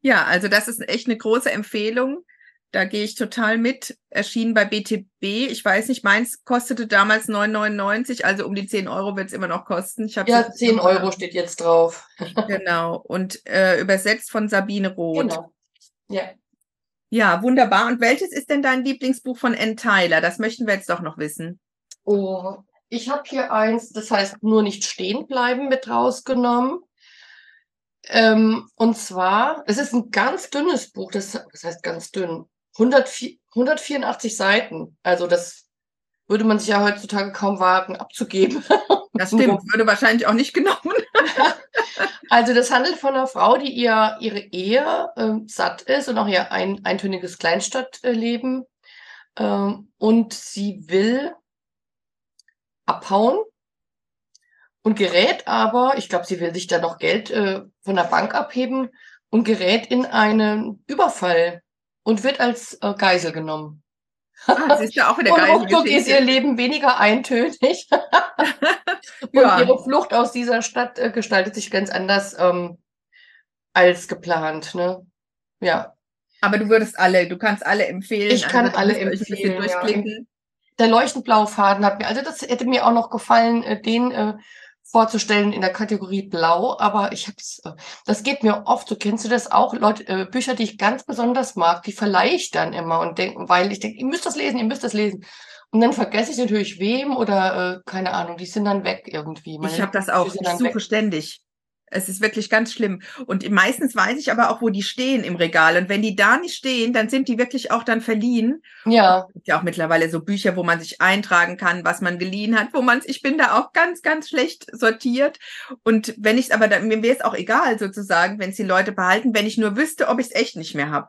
Ja, also das ist echt eine große Empfehlung. Da gehe ich total mit. Erschienen bei BTB. Ich weiß nicht, meins kostete damals 9,99, also um die 10 Euro wird es immer noch kosten. Ich Ja, 10 Euro steht jetzt drauf. *laughs* Genau. Und äh, übersetzt von Sabine Roth. Genau. Ja. Ja, wunderbar. Und welches ist denn dein Lieblingsbuch von Ann Tyler? Das möchten wir jetzt doch noch wissen. Oh, ich habe hier eins, das heißt nur nicht stehen bleiben mit rausgenommen. Ähm, und zwar, es ist ein ganz dünnes Buch, das, das heißt ganz dünn, 104, 184 Seiten. Also das würde man sich ja heutzutage kaum wagen abzugeben. *laughs* Das stimmt. Würde wahrscheinlich auch nicht genommen. *laughs* Also das handelt von einer Frau, die ihr ihre Ehe ähm, satt ist und auch ihr ein, eintöniges Kleinstadtleben. Ähm, und sie will abhauen und gerät aber, ich glaube, sie will sich da noch Geld äh, von der Bank abheben und gerät in einen Überfall und wird als äh, Geisel genommen. Ah, das ist ja auch wieder Und geil. ruckzuck ist ihr Leben weniger eintönig. *laughs* Und Ja. ihre Flucht aus dieser Stadt äh, gestaltet sich ganz anders ähm, als geplant. Ne? Ja. Aber du würdest alle, du kannst alle empfehlen. Ich kann da alle empfehlen, ja. Der leuchtend blaue Faden hat mir, also das hätte mir auch noch gefallen, äh, den äh, vorzustellen in der Kategorie Blau, aber ich hab's, äh, das geht mir oft, so kennst du das auch, Leute, äh, Bücher, die ich ganz besonders mag, die verleihe ich dann immer und denke, weil ich denke, ihr müsst das lesen, ihr müsst das lesen. Und dann vergesse ich natürlich wem oder äh, keine Ahnung, die sind dann weg irgendwie. Meine Ich habe das auch. Ich suche weg. ständig. Es ist wirklich ganz schlimm. Und meistens weiß ich aber auch, wo die stehen im Regal. Und wenn die da nicht stehen, dann sind die wirklich auch dann verliehen. Ja, Es gibt ja auch mittlerweile so Bücher, wo man sich eintragen kann, was man geliehen hat, wo man ich bin da auch ganz, ganz schlecht sortiert. Und wenn ich aber, da, mir wäre es auch egal sozusagen, wenn es die Leute behalten, wenn ich nur wüsste, ob ich es echt nicht mehr habe.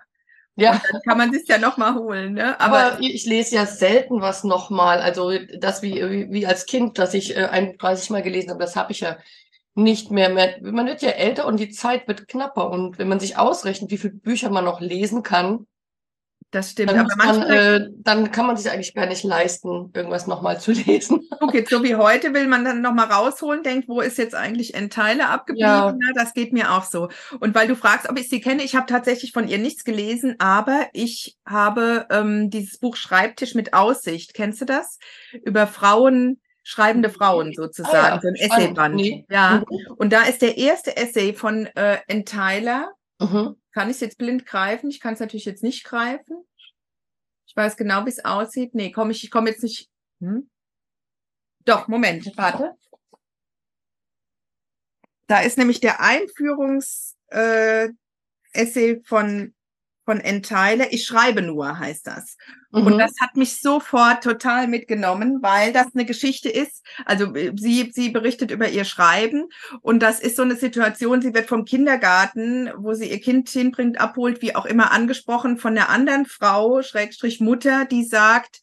ja. Dann kann man es ja nochmal holen. Ne? Aber, Aber ich lese ja selten was nochmal. Also das wie, wie, als Kind, das ich äh, 31 Mal gelesen habe, das habe ich ja nicht mehr, mehr. Man wird ja älter und die Zeit wird knapper. Und wenn man sich ausrechnet, wie viele Bücher man noch lesen kann, das stimmt. dann, Aber manchmal, äh, dann kann man sich eigentlich gar nicht leisten, irgendwas nochmal zu *laughs* lesen. okay, so wie heute will man dann nochmal rausholen, denkt, wo ist jetzt eigentlich ein Teiler abgeblieben? Ja. Ja. das geht mir auch so. Und weil du fragst, ob ich sie kenne, ich habe tatsächlich von ihr nichts gelesen, aber ich habe ähm, dieses Buch Schreibtisch mit Aussicht. Kennst du das? Über Frauen Schreibende Frauen sozusagen, Ah ja, so ein. Essayband. Nee. Ja, und da ist der erste Essay von äh, Enteiler. Mhm. Kann ich es jetzt blind greifen? Ich kann es natürlich jetzt nicht greifen. Ich weiß genau, wie es aussieht. Nee, komm ich, ich komme jetzt nicht. Hm? Doch, Moment, warte. Da ist nämlich der Einführungs äh, Essay von von Enteiler. Ich schreibe nur, heißt das. Und Mhm. das hat mich sofort total mitgenommen, weil das eine Geschichte ist. Also äh, sie, sie berichtet über ihr Schreiben und das ist so eine Situation, sie wird vom Kindergarten, wo sie ihr Kind hinbringt, abholt, wie auch immer angesprochen von der anderen Frau, Schrägstrich Mutter, die sagt,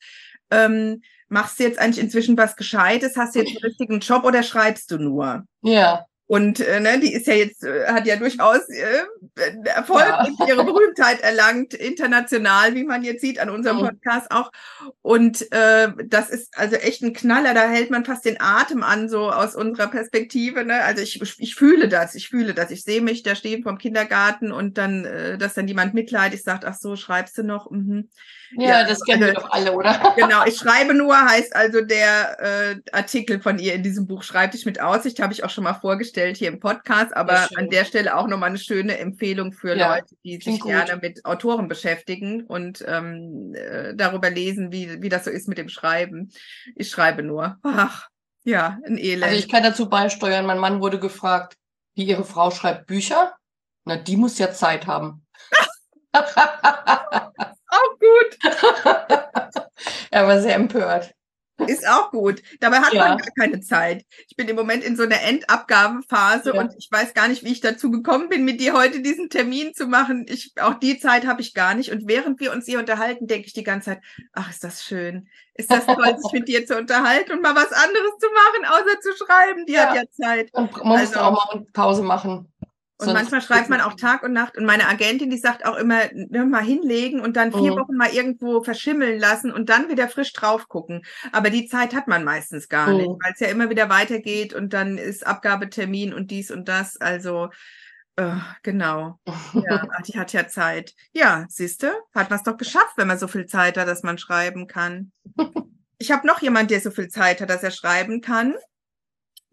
ähm, machst du jetzt eigentlich inzwischen was Gescheites, hast du jetzt einen richtigen Job oder schreibst du nur? Ja. Und äh, ne, die ist ja jetzt, äh, hat ja durchaus äh, Erfolg Ja. und ihre Berühmtheit erlangt, international, wie man jetzt sieht, an unserem. Podcast auch. Und äh, das ist also echt ein Knaller, da hält man fast den Atem an, so aus unserer Perspektive. Ne? Also ich, ich fühle das, ich fühle das. Ich sehe mich da stehen vom Kindergarten und dann, äh, dass dann jemand mitleidig sagt, ach so, schreibst du noch? Mhm. Ja, Ja, das kennen wir doch alle, oder? *laughs* Genau, ich schreibe nur, heißt also der äh, Artikel von ihr in diesem Buch Schreibtisch mit Aussicht, habe ich auch schon mal vorgestellt hier im Podcast, aber an der Stelle auch nochmal eine schöne Empfehlung für Ja, Leute, die sich gut. gerne mit Autoren beschäftigen und ähm, äh, darüber lesen, wie, wie das so ist mit dem Schreiben. Ich schreibe nur. Ach, ja, ein Elend. Also ich kann dazu beisteuern, mein Mann wurde gefragt, wie ihre Frau schreibt Bücher. Na, die muss ja Zeit haben. *laughs* *laughs* *laughs* er war sehr empört. ist auch gut. Dabei hat Ja. man gar keine Zeit. Ich bin im Moment in so einer Endabgabephase Ja. und ich weiß gar nicht, wie ich dazu gekommen bin, mit dir heute diesen Termin zu machen. Ich, auch die Zeit habe ich gar nicht. Und während wir uns hier unterhalten, denke ich die ganze Zeit, ach, ist das schön. Ist das toll, sich mit dir zu unterhalten und mal was anderes zu machen, außer zu schreiben. Die Ja. hat ja Zeit. Und man muss Also- auch mal Pause machen. Und Sonst manchmal schreibt man auch Tag und Nacht. Und meine Agentin, die sagt auch immer, ne, mal hinlegen und dann vier Mhm. Wochen mal irgendwo verschimmeln lassen und dann wieder frisch drauf gucken. Aber die Zeit hat man meistens gar Mhm. nicht, weil es ja immer wieder weitergeht und dann ist Abgabetermin und dies und das. Also, äh, genau. Ja, ach, *laughs* die hat ja Zeit. Ja, siehste, hat man es doch geschafft, wenn man so viel Zeit hat, dass man schreiben kann. *laughs* Ich habe noch jemand, der so viel Zeit hat, dass er schreiben kann.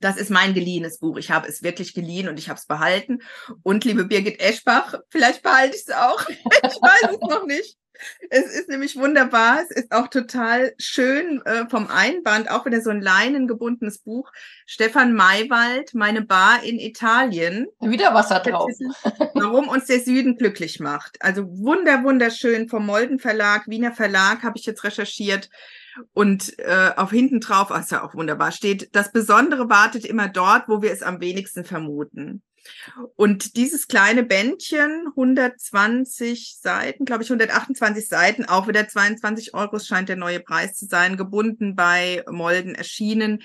Das ist mein geliehenes Buch. Ich habe es wirklich geliehen und ich habe es behalten. Und liebe Birgit Eschbach, vielleicht behalte ich es auch. *laughs* Ich weiß es noch nicht. Es ist nämlich wunderbar. Es ist auch total schön äh, vom Einband, auch wieder so ein leinengebundenes Buch. Stefan Maywald, Meine Bar in Italien. Wieder Wasser drauf. Warum uns der Süden glücklich macht. Also wunder, wunderschön vom Molden Verlag, Wiener Verlag, habe ich jetzt recherchiert. Und äh, auf hinten drauf, ist ja auch wunderbar, steht, das Besondere wartet immer dort, wo wir es am wenigsten vermuten. Und dieses kleine Bändchen, 120 Seiten, glaube ich, 128 Seiten, auch wieder 22 Euro, scheint der neue Preis zu sein, gebunden bei Molden erschienen,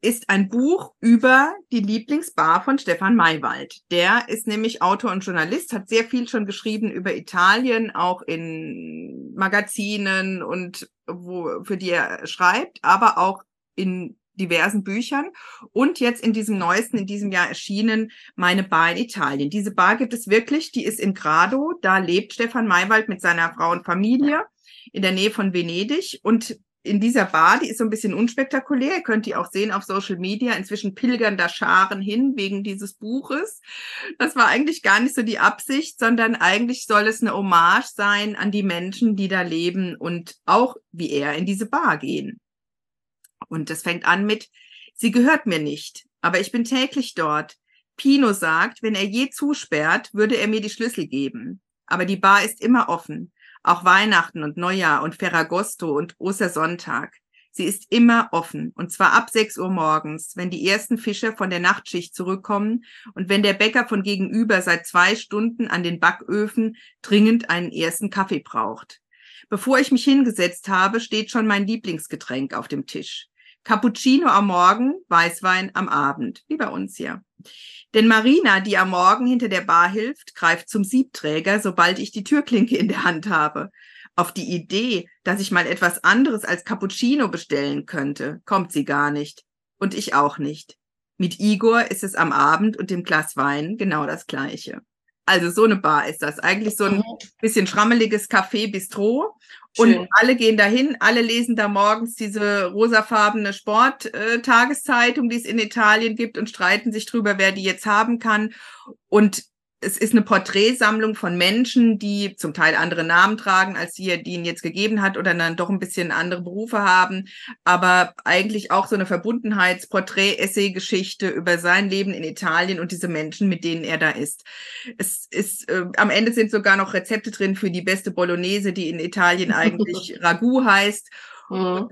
ist ein Buch über die Lieblingsbar von Stefan Maywald. Der ist nämlich Autor und Journalist, hat sehr viel schon geschrieben über Italien, auch in Magazinen und wo, für die er schreibt, aber auch in diversen Büchern. Und jetzt in diesem neuesten, in diesem Jahr erschienen, meine Bar in Italien. Diese Bar gibt es wirklich, die ist in Grado, da lebt Stefan Maywald mit seiner Frau und Familie in der Nähe von Venedig. Und in dieser Bar, die ist so ein bisschen unspektakulär, ihr könnt die auch sehen auf Social Media, inzwischen pilgern da Scharen hin wegen dieses Buches. Das war eigentlich gar nicht so die Absicht, sondern eigentlich soll es eine Hommage sein an die Menschen, die da leben und auch wie er in diese Bar gehen. Und das fängt an mit, sie gehört mir nicht, aber ich bin täglich dort. Pino sagt, wenn er je zusperrt, würde er mir die Schlüssel geben. Aber die Bar ist immer offen, auch Weihnachten und Neujahr und Ferragosto und Ostersonntag. Sie ist immer offen, und zwar ab 6 Uhr morgens, wenn die ersten Fischer von der Nachtschicht zurückkommen und wenn der Bäcker von gegenüber seit zwei Stunden an den Backöfen dringend einen ersten Kaffee braucht. Bevor ich mich hingesetzt habe, steht schon mein Lieblingsgetränk auf dem Tisch. Cappuccino am Morgen, Weißwein am Abend, wie bei uns hier. Denn Marina, die am Morgen hinter der Bar hilft, greift zum Siebträger, sobald ich die Türklinke in der Hand habe. Auf die Idee, dass ich mal etwas anderes als Cappuccino bestellen könnte, kommt sie gar nicht. Und ich auch nicht. Mit Igor ist es am Abend und dem Glas Wein genau das Gleiche. Also so eine Bar ist das. Eigentlich so ein Mhm. bisschen schrammeliges Café Bistro. Und Schön. alle gehen dahin, alle lesen da morgens diese rosafarbene Sport-Tageszeitung, die es in Italien gibt und streiten sich drüber, wer die jetzt haben kann. Und es ist eine Porträtsammlung von Menschen, die zum Teil andere Namen tragen, als die, die ihn jetzt gegeben hat oder dann doch ein bisschen andere Berufe haben, aber eigentlich auch so eine Verbundenheits-Porträt-Essay-Geschichte über sein Leben in Italien und diese Menschen, mit denen er da ist. Es ist, äh, am Ende sind sogar noch Rezepte drin für die beste Bolognese, die in Italien *laughs* eigentlich Ragout heißt. Mhm.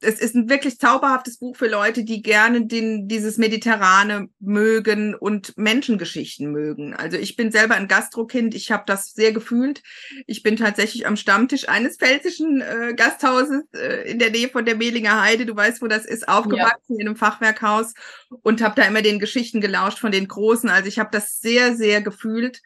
Es ist ein wirklich zauberhaftes Buch für Leute, die gerne den, dieses Mediterrane mögen und Menschengeschichten mögen. Also ich bin selber ein Gastrokind, ich habe das sehr gefühlt. Ich bin tatsächlich am Stammtisch eines pfälzischen äh, Gasthauses äh, in der Nähe von der Mehlinger Heide, du weißt, wo das ist, aufgewachsen in einem Fachwerkhaus und habe da immer den Geschichten gelauscht von den Großen. Also ich habe das sehr, sehr gefühlt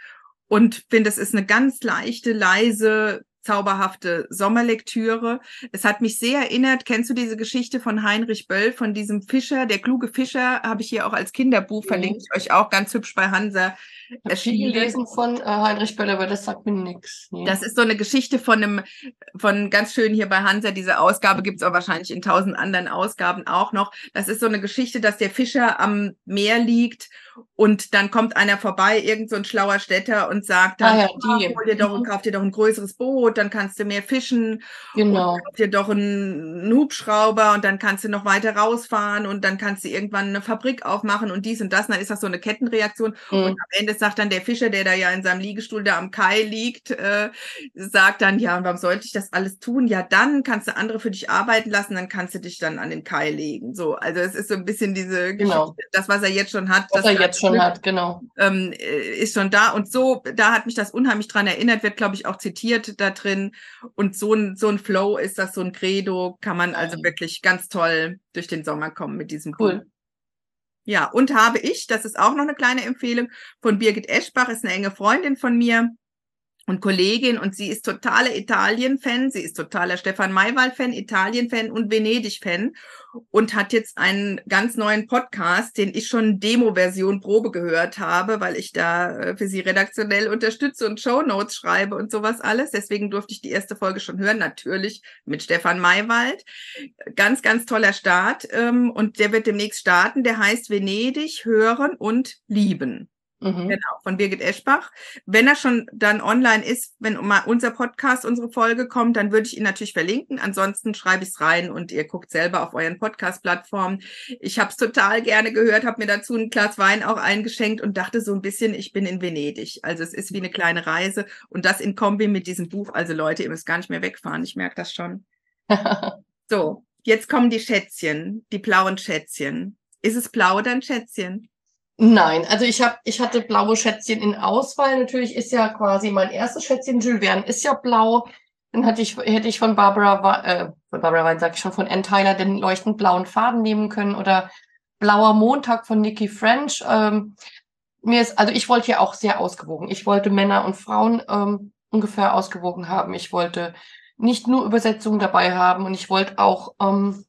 und finde, es ist eine ganz leichte, leise, zauberhafte Sommerlektüre. Es hat mich sehr erinnert, kennst du diese Geschichte von Heinrich Böll, von diesem Fischer, der kluge Fischer, habe ich hier auch als Kinderbuch, verlinke ich euch auch ganz hübsch bei Hansa viel erschienen. gelesen von äh, Heinrich Böll, aber das sagt mir nichts. Nee. Das ist so eine Geschichte von einem, von ganz schön hier bei Hansa, diese Ausgabe gibt's auch wahrscheinlich in tausend anderen Ausgaben auch noch. Das ist so eine Geschichte, dass der Fischer am Meer liegt und dann kommt einer vorbei, irgend so ein schlauer Städter und sagt dann, Ah ja, "Ah, die. hol dir doch, Mhm. kauf dir doch ein größeres Boot, dann kannst du mehr fischen genau. und kauf dir doch einen Hubschrauber und dann kannst du noch weiter rausfahren und dann kannst du irgendwann eine Fabrik aufmachen und dies und das. Und dann ist das so eine Kettenreaktion. Mhm. Und am Ende sagt dann der Fischer, der da ja in seinem Liegestuhl da am Kai liegt, äh, sagt dann, ja, und warum sollte ich das alles tun? Ja, dann kannst du andere für dich arbeiten lassen, dann kannst du dich dann an den Kai legen. So, also es ist so ein bisschen diese Genau. Geschichte, das, was er jetzt schon hat, Was das er jetzt schon hat, genau. ähm, äh, ist schon da. Und so, da hat mich das unheimlich dran erinnert, wird, glaube ich, auch zitiert da drin. Und so ein, so ein Flow ist das, so ein Credo, kann man also wirklich ganz toll durch den Sommer kommen mit diesem Buch. Ja, und habe ich, das ist auch noch eine kleine Empfehlung, von Birgit Eschbach, ist eine enge Freundin von mir und Kollegin und sie ist totaler Italien-Fan, sie ist totaler Stefan Maywald-Fan, Italien-Fan und Venedig-Fan und hat jetzt einen ganz neuen Podcast, den ich schon Demo-Version Probe gehört habe, weil ich da äh, für sie redaktionell unterstütze und Shownotes schreibe und sowas alles. Deswegen durfte ich die erste Folge schon hören, natürlich mit Stefan Maywald. Ganz, ganz toller Start ähm, und der wird demnächst starten. Der heißt Venedig hören und lieben. Mhm. Genau, von Birgit Eschbach. Wenn er schon dann online ist, wenn mal unser Podcast, unsere Folge kommt, dann würde ich ihn natürlich verlinken. Ansonsten schreibe ich es rein und ihr guckt selber auf euren Podcast-Plattformen. Ich habe es total gerne gehört, habe mir dazu ein Glas Wein auch eingeschenkt und dachte so ein bisschen, ich bin in Venedig. Also es ist wie eine kleine Reise und das in Kombi mit diesem Buch. Also Leute, ihr müsst gar nicht mehr wegfahren. Ich merke das schon. *laughs* So, jetzt kommen die Schätzchen, die blauen Schätzchen. Ist es blau oder ein Schätzchen? Nein, also ich habe, ich hatte blaue Schätzchen in Auswahl. Natürlich ist ja quasi mein erstes Schätzchen Jules Verne ist ja blau. Dann hatte ich, hätte ich von Barbara, äh, von Barbara Wein, sag ich schon, von Ann Tyler den leuchtend blauen Faden nehmen können oder Blauer Montag von Nikki French. Ähm, mir ist, also ich wollte ja auch sehr ausgewogen. Ich wollte Männer und Frauen ähm, ungefähr ausgewogen haben. Ich wollte nicht nur Übersetzungen dabei haben und ich wollte auch, ähm,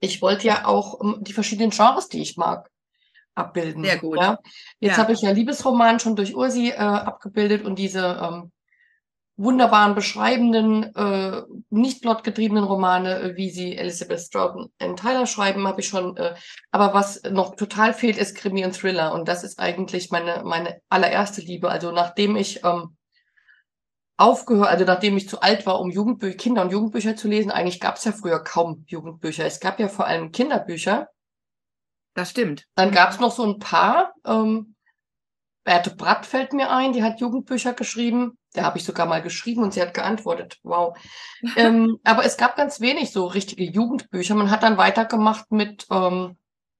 ich wollte ja auch ähm, die verschiedenen Genres, die ich mag, abbilden. Sehr gut. Ja? Jetzt Ja. habe ich ja Liebesroman schon durch Ursi äh, abgebildet und diese ähm, wunderbaren beschreibenden, äh, nicht plotgetriebenen Romane, äh, wie sie Elizabeth Strout und Tyler schreiben, habe ich schon. Äh, aber was noch total fehlt, ist Krimi und Thriller. Und das ist eigentlich meine, meine allererste Liebe. Also nachdem ich ähm, aufgehört, also nachdem ich zu alt war, um Jugendbücher, Kinder- und Jugendbücher zu lesen, eigentlich gab es ja früher kaum Jugendbücher. Es gab ja vor allem Kinderbücher. Das stimmt. Dann gab es noch so ein paar. Ähm, Berthe Bratt fällt mir ein, die hat Jugendbücher geschrieben. Der habe ich sogar mal geschrieben und sie hat geantwortet. Wow. *laughs* ähm, aber es gab ganz wenig so richtige Jugendbücher. Man hat dann weitergemacht mit ähm,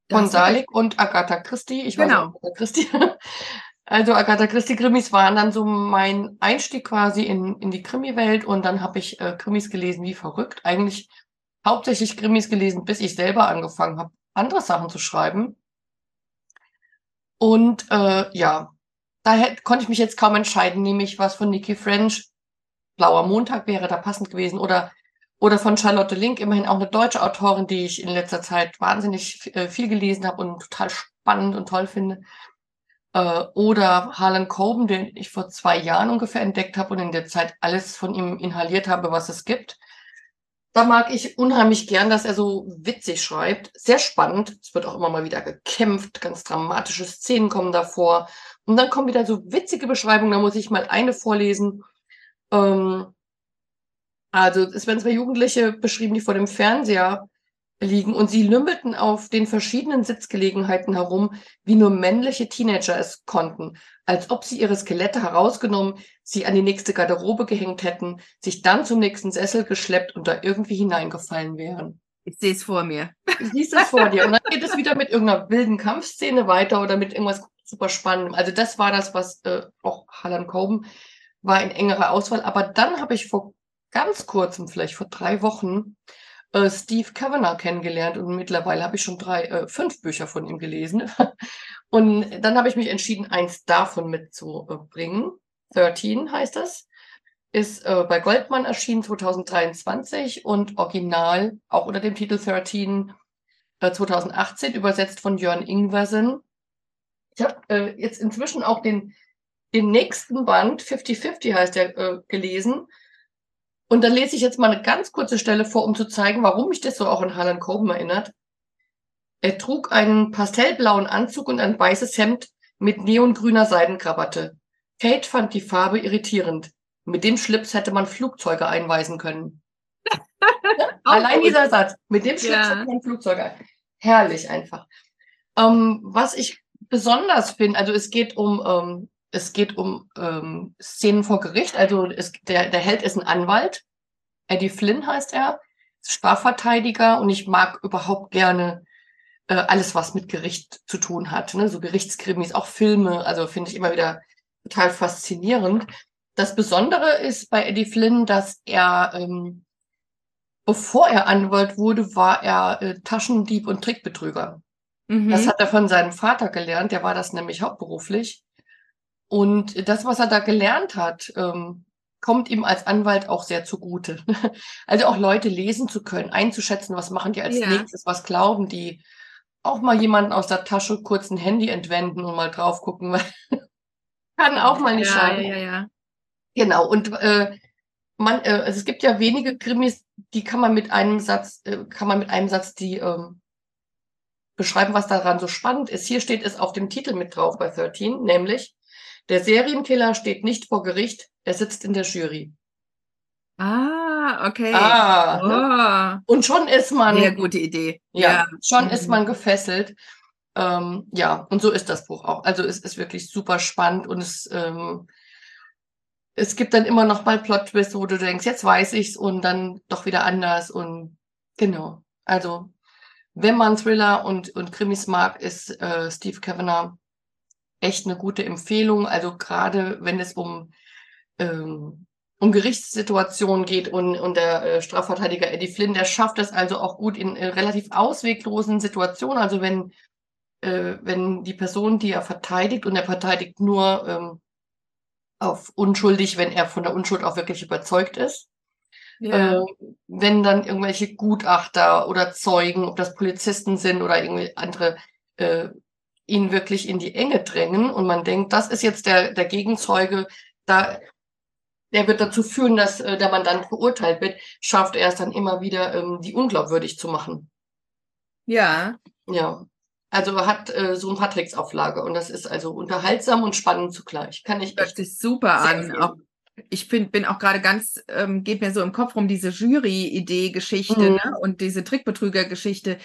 Da. Salik und Agatha Christie. Ich weiß Genau. nicht, Agatha Christie. *laughs* Also Agatha Christie Krimis waren dann so mein Einstieg quasi in, in die Krimi-Welt und dann habe ich äh, Krimis gelesen wie verrückt. Eigentlich hauptsächlich Krimis gelesen, bis ich selber angefangen habe, andere Sachen zu schreiben. Und äh, ja, da konnte ich mich jetzt kaum entscheiden, nämlich was von Nikki French, Blauer Montag wäre da passend gewesen oder oder von Charlotte Link, immerhin auch eine deutsche Autorin, die ich in letzter Zeit wahnsinnig äh, viel gelesen habe und total spannend und toll finde. Äh, oder Harlan Coben, den ich vor zwei Jahren ungefähr entdeckt habe und in der Zeit alles von ihm inhaliert habe, was es gibt. Da mag ich unheimlich gern, dass er so witzig schreibt. Sehr spannend. Es wird auch immer mal wieder gekämpft. Ganz dramatische Szenen kommen davor. Und dann kommen wieder so witzige Beschreibungen. Da muss ich mal eine vorlesen. Ähm, also es werden zwei Jugendliche beschrieben, die vor dem Fernseher liegen und sie lümmelten auf den verschiedenen Sitzgelegenheiten herum, wie nur männliche Teenager es konnten, als ob sie ihre Skelette herausgenommen, sie an die nächste Garderobe gehängt hätten, sich dann zum nächsten Sessel geschleppt und da irgendwie hineingefallen wären. Ich sehe es vor mir. Du siehst es vor dir. Und dann geht es wieder mit irgendeiner wilden Kampfszene weiter oder mit irgendwas super Spannendem. Also das war das, was äh, auch Harlan Coben war in engerer Auswahl. Aber dann habe ich vor ganz kurzem, vielleicht vor drei Wochen, äh, Steve Kavanagh kennengelernt und mittlerweile habe ich schon drei, äh, fünf Bücher von ihm gelesen. *laughs* und dann habe ich mich entschieden, eins davon mitzubringen. 13 heißt das. Ist äh, bei Goldmann erschienen 2023 und original auch unter dem Titel 13 äh, 2018, übersetzt von Jörn Ingwersen. Ich habe äh, jetzt inzwischen auch den, den nächsten Band, 50-50 heißt der, äh, gelesen. Und dann lese ich jetzt mal eine ganz kurze Stelle vor, um zu zeigen, warum mich das so auch an Harlan Coben erinnert. Er trug einen pastellblauen Anzug und ein weißes Hemd mit neongrüner Seidenkrawatte. Kate fand die Farbe irritierend. Mit dem Schlips hätte man Flugzeuge einweisen können. *laughs* Allein dieser Satz. Mit dem Schlips ja. hätte man Flugzeuge. Herrlich einfach. Ähm, was ich besonders finde, also es geht um ähm, es geht um ähm, Szenen vor Gericht. Also es, der, der Held ist ein Anwalt. Eddie Flynn heißt er. Strafverteidiger und ich mag überhaupt gerne äh, alles, was mit Gericht zu tun hat. Ne? So Gerichtskrimis, auch Filme. Also finde ich immer wieder total faszinierend. Das Besondere ist bei Eddie Flynn, dass er, ähm, bevor er Anwalt wurde, war er äh, Taschendieb und Trickbetrüger. Mhm. Das hat er von seinem Vater gelernt. Der war das nämlich hauptberuflich. Und das, was er da gelernt hat, ähm, kommt ihm als Anwalt auch sehr zugute. *laughs* also auch Leute lesen zu können, einzuschätzen, was machen die als ja. nächstes, was glauben die. Auch mal jemanden aus der Tasche kurz ein Handy entwenden und mal drauf gucken. *laughs* Kann auch mal nicht ja, schaden. Ja, ja, Genau. Und äh, man, äh, also es gibt ja wenige Krimis, die kann man mit einem Satz, äh, kann man mit einem Satz die ähm, beschreiben, was daran so spannend ist. Hier steht es auf dem Titel mit drauf bei 13, nämlich der Serienkiller steht nicht vor Gericht, er sitzt in der Jury. Ah, okay. Ah, ne? oh. Und schon ist man. Sehr gute Idee. Ja, ja. schon mhm. ist man gefesselt. Ähm, ja, und so ist das Buch auch. Also es ist wirklich super spannend und es, ähm, es gibt dann immer noch mal Plot-Twists, wo du denkst, jetzt weiß ich's und dann doch wieder anders und genau. Also wenn man Thriller und, und Krimis mag, ist äh, Steve Kavanagh echt eine gute Empfehlung. Also gerade wenn es um, ähm, um Gerichtssituationen geht und, und der äh, Strafverteidiger Eddie Flynn, der schafft es also auch gut in äh, relativ ausweglosen Situationen. Also wenn, äh, wenn die Person, die er verteidigt, und er verteidigt nur ähm, auf unschuldig, wenn er von der Unschuld auch wirklich überzeugt ist. Ja. Äh, wenn dann irgendwelche Gutachter oder Zeugen, ob das Polizisten sind oder irgendwie andere äh, ihn wirklich in die Enge drängen und man denkt, das ist jetzt der, der Gegenzeuge, da, der wird dazu führen, dass äh, der Mandant verurteilt wird, schafft er es dann immer wieder, ähm, die unglaubwürdig zu machen. Ja. Ja. Also hat äh, so ein Patricks-Auflage und das ist also unterhaltsam und spannend zugleich. Kann ich. Hört sich super an. Auch, ich find, bin auch gerade ganz, ähm, geht mir so im Kopf rum, diese Jury-Idee-Geschichte mhm. ne? und diese Trickbetrüger-Geschichte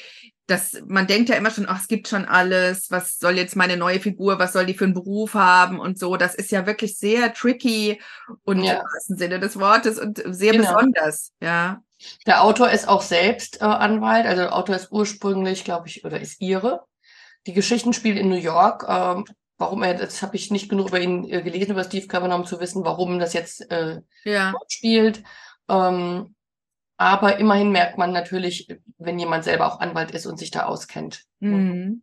dass man denkt ja immer schon, ach, es gibt schon alles, was soll jetzt meine neue Figur, was soll die für einen Beruf haben und so. Das ist ja wirklich sehr tricky und ja. im wahrsten Sinne des Wortes und sehr genau. besonders, ja. Der Autor ist auch selbst äh, Anwalt, also der Autor ist ursprünglich, glaube ich, oder ist ihre. Die Geschichten spielen in New York. Ähm, warum er, das habe ich nicht genug über ihn äh, gelesen, über Steve Kavanagh, um zu wissen, warum das jetzt äh, ja. spielt. Ähm, aber immerhin merkt man natürlich, wenn jemand selber auch Anwalt ist und sich da auskennt. Mhm.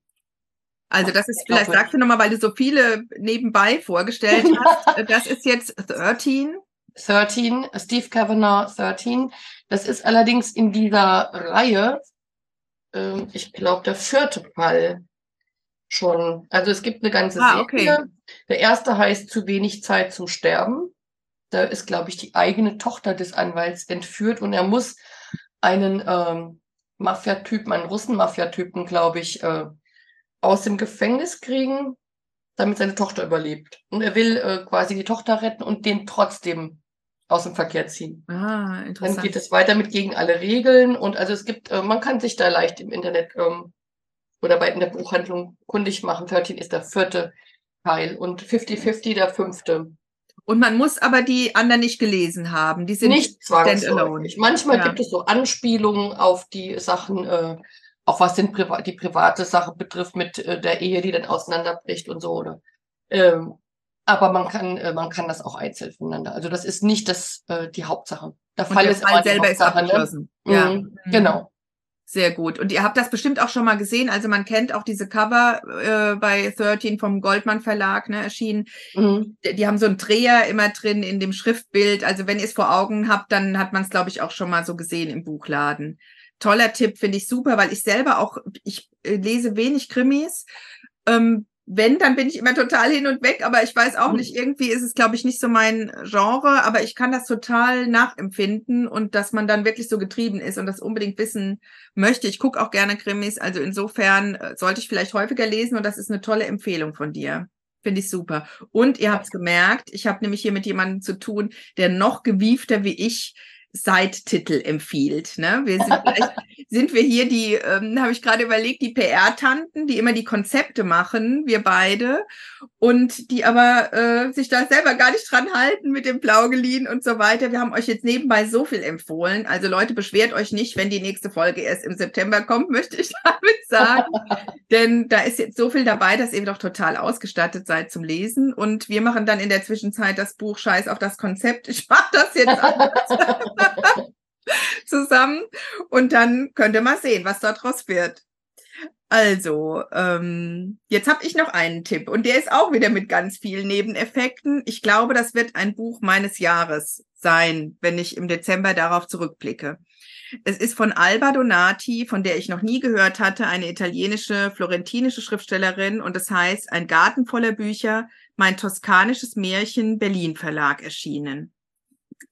Also das ist, vielleicht sagst du nochmal, weil du so viele nebenbei vorgestellt *laughs* hast, das ist jetzt 13. 13, Steve Kavanagh 13. Das ist allerdings in dieser Reihe, äh, ich glaube, der vierte Fall. Schon. Also es gibt eine ganze Ah, Serie. okay. Der erste heißt Zu wenig Zeit zum Sterben. Da ist, glaube ich, die eigene Tochter des Anwalts entführt und er muss einen ähm, Mafia-Typen, einen Russen-Mafia-Typen, glaube ich, äh, aus dem Gefängnis kriegen, damit seine Tochter überlebt. Und er will äh, quasi die Tochter retten und den trotzdem aus dem Verkehr ziehen. Ah, Dann interessant. geht es weiter mit gegen alle Regeln und also es gibt, äh, man kann sich da leicht im Internet ähm, oder bei in der Buchhandlung kundig machen. 13 ist der vierte Teil und 50-50 der fünfte. Und man muss aber die anderen nicht gelesen haben. Die sind Nicht standalone. zwangsläufig. Manchmal Ja. gibt es so Anspielungen auf die Sachen, äh, auch was den Priva die private Sache betrifft mit äh, der Ehe, die dann auseinanderbricht und so. Oder, ähm, aber man kann, äh, man kann das auch einzeln voneinander. Also das ist nicht das, äh, die Hauptsache. Der Und Fall der ist Fall selber ist ne? abgeschlossen. Ja. Mhm, Genau. Sehr gut. Und ihr habt das bestimmt auch schon mal gesehen. Also man kennt auch diese Cover äh, bei 13 vom Goldmann Verlag ne, erschienen. Mhm. Die die haben so einen Dreher immer drin in dem Schriftbild. Also wenn ihr es vor Augen habt, dann hat man es, glaube ich, auch schon mal so gesehen im Buchladen. Toller Tipp, finde ich super, weil ich selber auch, ich äh, lese wenig Krimis. Ähm, wenn, dann bin ich immer total hin und weg, aber ich weiß auch Mhm. nicht, irgendwie ist es, glaube ich, nicht so mein Genre, aber ich kann das total nachempfinden und dass man dann wirklich so getrieben ist und das unbedingt wissen möchte. Ich gucke auch gerne Krimis, also insofern äh, sollte ich vielleicht häufiger lesen und das ist eine tolle Empfehlung von dir. Finde ich super. Und ihr habt es gemerkt, ich habe nämlich hier mit jemandem zu tun, der noch gewiefter wie ich Seittitel empfiehlt. Ne? Wir sind, *laughs* sind wir hier die, ähm, habe ich gerade überlegt, die PR-Tanten, die immer die Konzepte machen, wir beide, und die aber äh, sich da selber gar nicht dran halten mit dem Blaugelin und so weiter. Wir haben euch jetzt nebenbei so viel empfohlen. Also Leute, beschwert euch nicht, wenn die nächste Folge erst im September kommt, *laughs* möchte ich damit sagen. *laughs* Denn da ist jetzt so viel dabei, dass ihr doch total ausgestattet seid zum Lesen. Und wir machen dann in der Zwischenzeit das Buch Scheiß auf das Konzept. Ich mache das jetzt alles zusammen und dann könnt ihr mal sehen, was daraus wird. Also, ähm, jetzt habe ich noch einen Tipp und der ist auch wieder mit ganz vielen Nebeneffekten. Ich glaube, das wird ein Buch meines Jahres sein, wenn ich im Dezember darauf zurückblicke. Es ist von Alba Donati, von der ich noch nie gehört hatte, eine italienische, florentinische Schriftstellerin und es heißt Ein Garten voller Bücher, mein toskanisches Märchen, Berlin Verlag erschienen.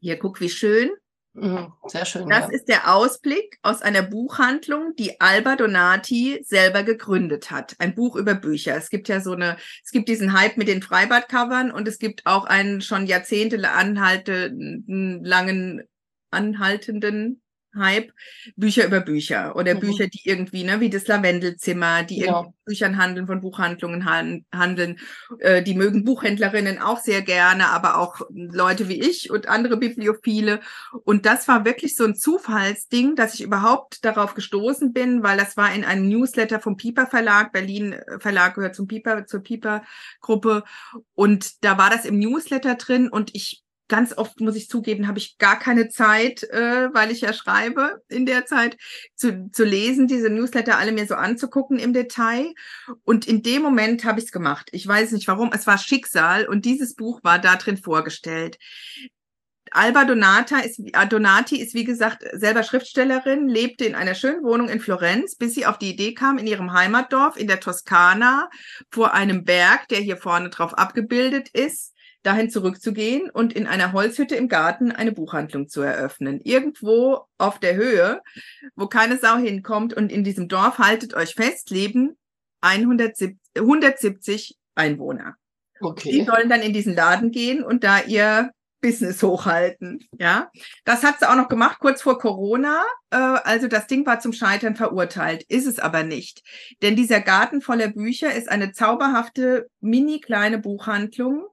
Hier, guck, wie schön. Mhm. Sehr schön. Das ja. ist der Ausblick aus einer Buchhandlung, die Alba Donati selber gegründet hat. Ein Buch über Bücher. Es gibt ja so eine, es gibt diesen Hype mit den Freibadcovern und es gibt auch einen schon Jahrzehnte anhaltenden, langen, anhaltenden Hype, Bücher über Bücher oder Mhm. Bücher, die irgendwie, ne, wie das Lavendelzimmer, die Ja. irgendwie Büchern handeln, von Buchhandlungen han handeln. Äh, die mögen Buchhändlerinnen auch sehr gerne, aber auch Leute wie ich und andere Bibliophile. Und das war wirklich so ein Zufallsding, dass ich überhaupt darauf gestoßen bin, weil das war in einem Newsletter vom Piper Verlag. Berlin äh, Verlag gehört zum Piper, zur Piper Gruppe. Und da war das im Newsletter drin und ich ganz oft muss ich zugeben, habe ich gar keine Zeit, äh, weil ich ja schreibe in der Zeit, zu, zu lesen, diese Newsletter alle mir so anzugucken im Detail. Und in dem Moment habe ich es gemacht. Ich weiß nicht warum, es war Schicksal und dieses Buch war da drin vorgestellt. Alba Donata ist, äh, Donati ist, wie gesagt, selber Schriftstellerin, lebte in einer schönen Wohnung in Florenz, bis sie auf die Idee kam, in ihrem Heimatdorf in der Toskana vor einem Berg, der hier vorne drauf abgebildet ist, dahin zurückzugehen und in einer Holzhütte im Garten eine Buchhandlung zu eröffnen. Irgendwo auf der Höhe, wo keine Sau hinkommt. Und in diesem Dorf, haltet euch fest, leben 170, 170 Einwohner. Die Okay. sollen dann in diesen Laden gehen und da ihr Business hochhalten. Ja, das hat sie auch noch gemacht kurz vor Corona. Äh, also das Ding war zum Scheitern verurteilt, ist es aber nicht. Denn dieser Garten voller Bücher ist eine zauberhafte, mini kleine Buchhandlung,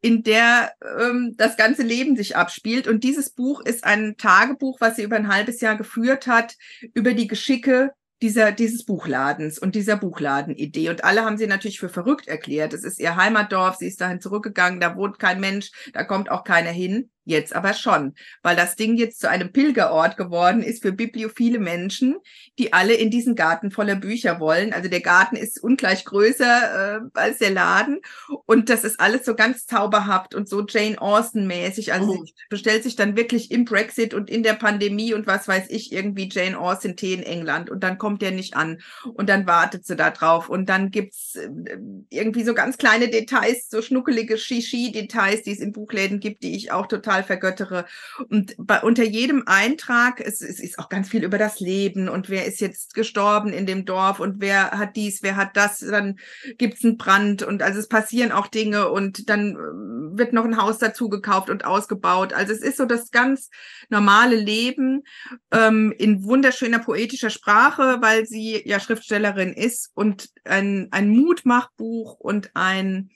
in der ähm, das ganze Leben sich abspielt. Und dieses Buch ist ein Tagebuch, was sie über ein halbes Jahr geführt hat, über die Geschicke dieser, dieses Buchladens und dieser Buchladenidee. Und alle haben sie natürlich für verrückt erklärt. Es ist ihr Heimatdorf, sie ist dahin zurückgegangen, da wohnt kein Mensch, da kommt auch keiner hin. Jetzt aber schon, weil das Ding jetzt zu einem Pilgerort geworden ist für bibliophile Menschen, die alle in diesen Garten voller Bücher wollen. Also der Garten ist ungleich größer äh, als der Laden und das ist alles so ganz zauberhaft und so Jane Austen mäßig. Also oh. bestellt sich dann wirklich im Brexit und in der Pandemie und was weiß ich irgendwie Jane Austen Tee in England und dann kommt der nicht an und dann wartet sie da drauf und dann gibt's äh, irgendwie so ganz kleine Details, so schnuckelige Shishi-Details, die es in Buchläden gibt, die ich auch total total vergöttere. Und bei, unter jedem Eintrag, es, es ist auch ganz viel über das Leben und wer ist jetzt gestorben in dem Dorf und wer hat dies, wer hat das, dann gibt's einen Brand und also es passieren auch Dinge und dann äh, wird noch ein Haus dazu gekauft und ausgebaut. Also es ist so das ganz normale Leben ähm, in wunderschöner poetischer Sprache, weil sie ja Schriftstellerin ist und ein, ein Mutmachbuch und ein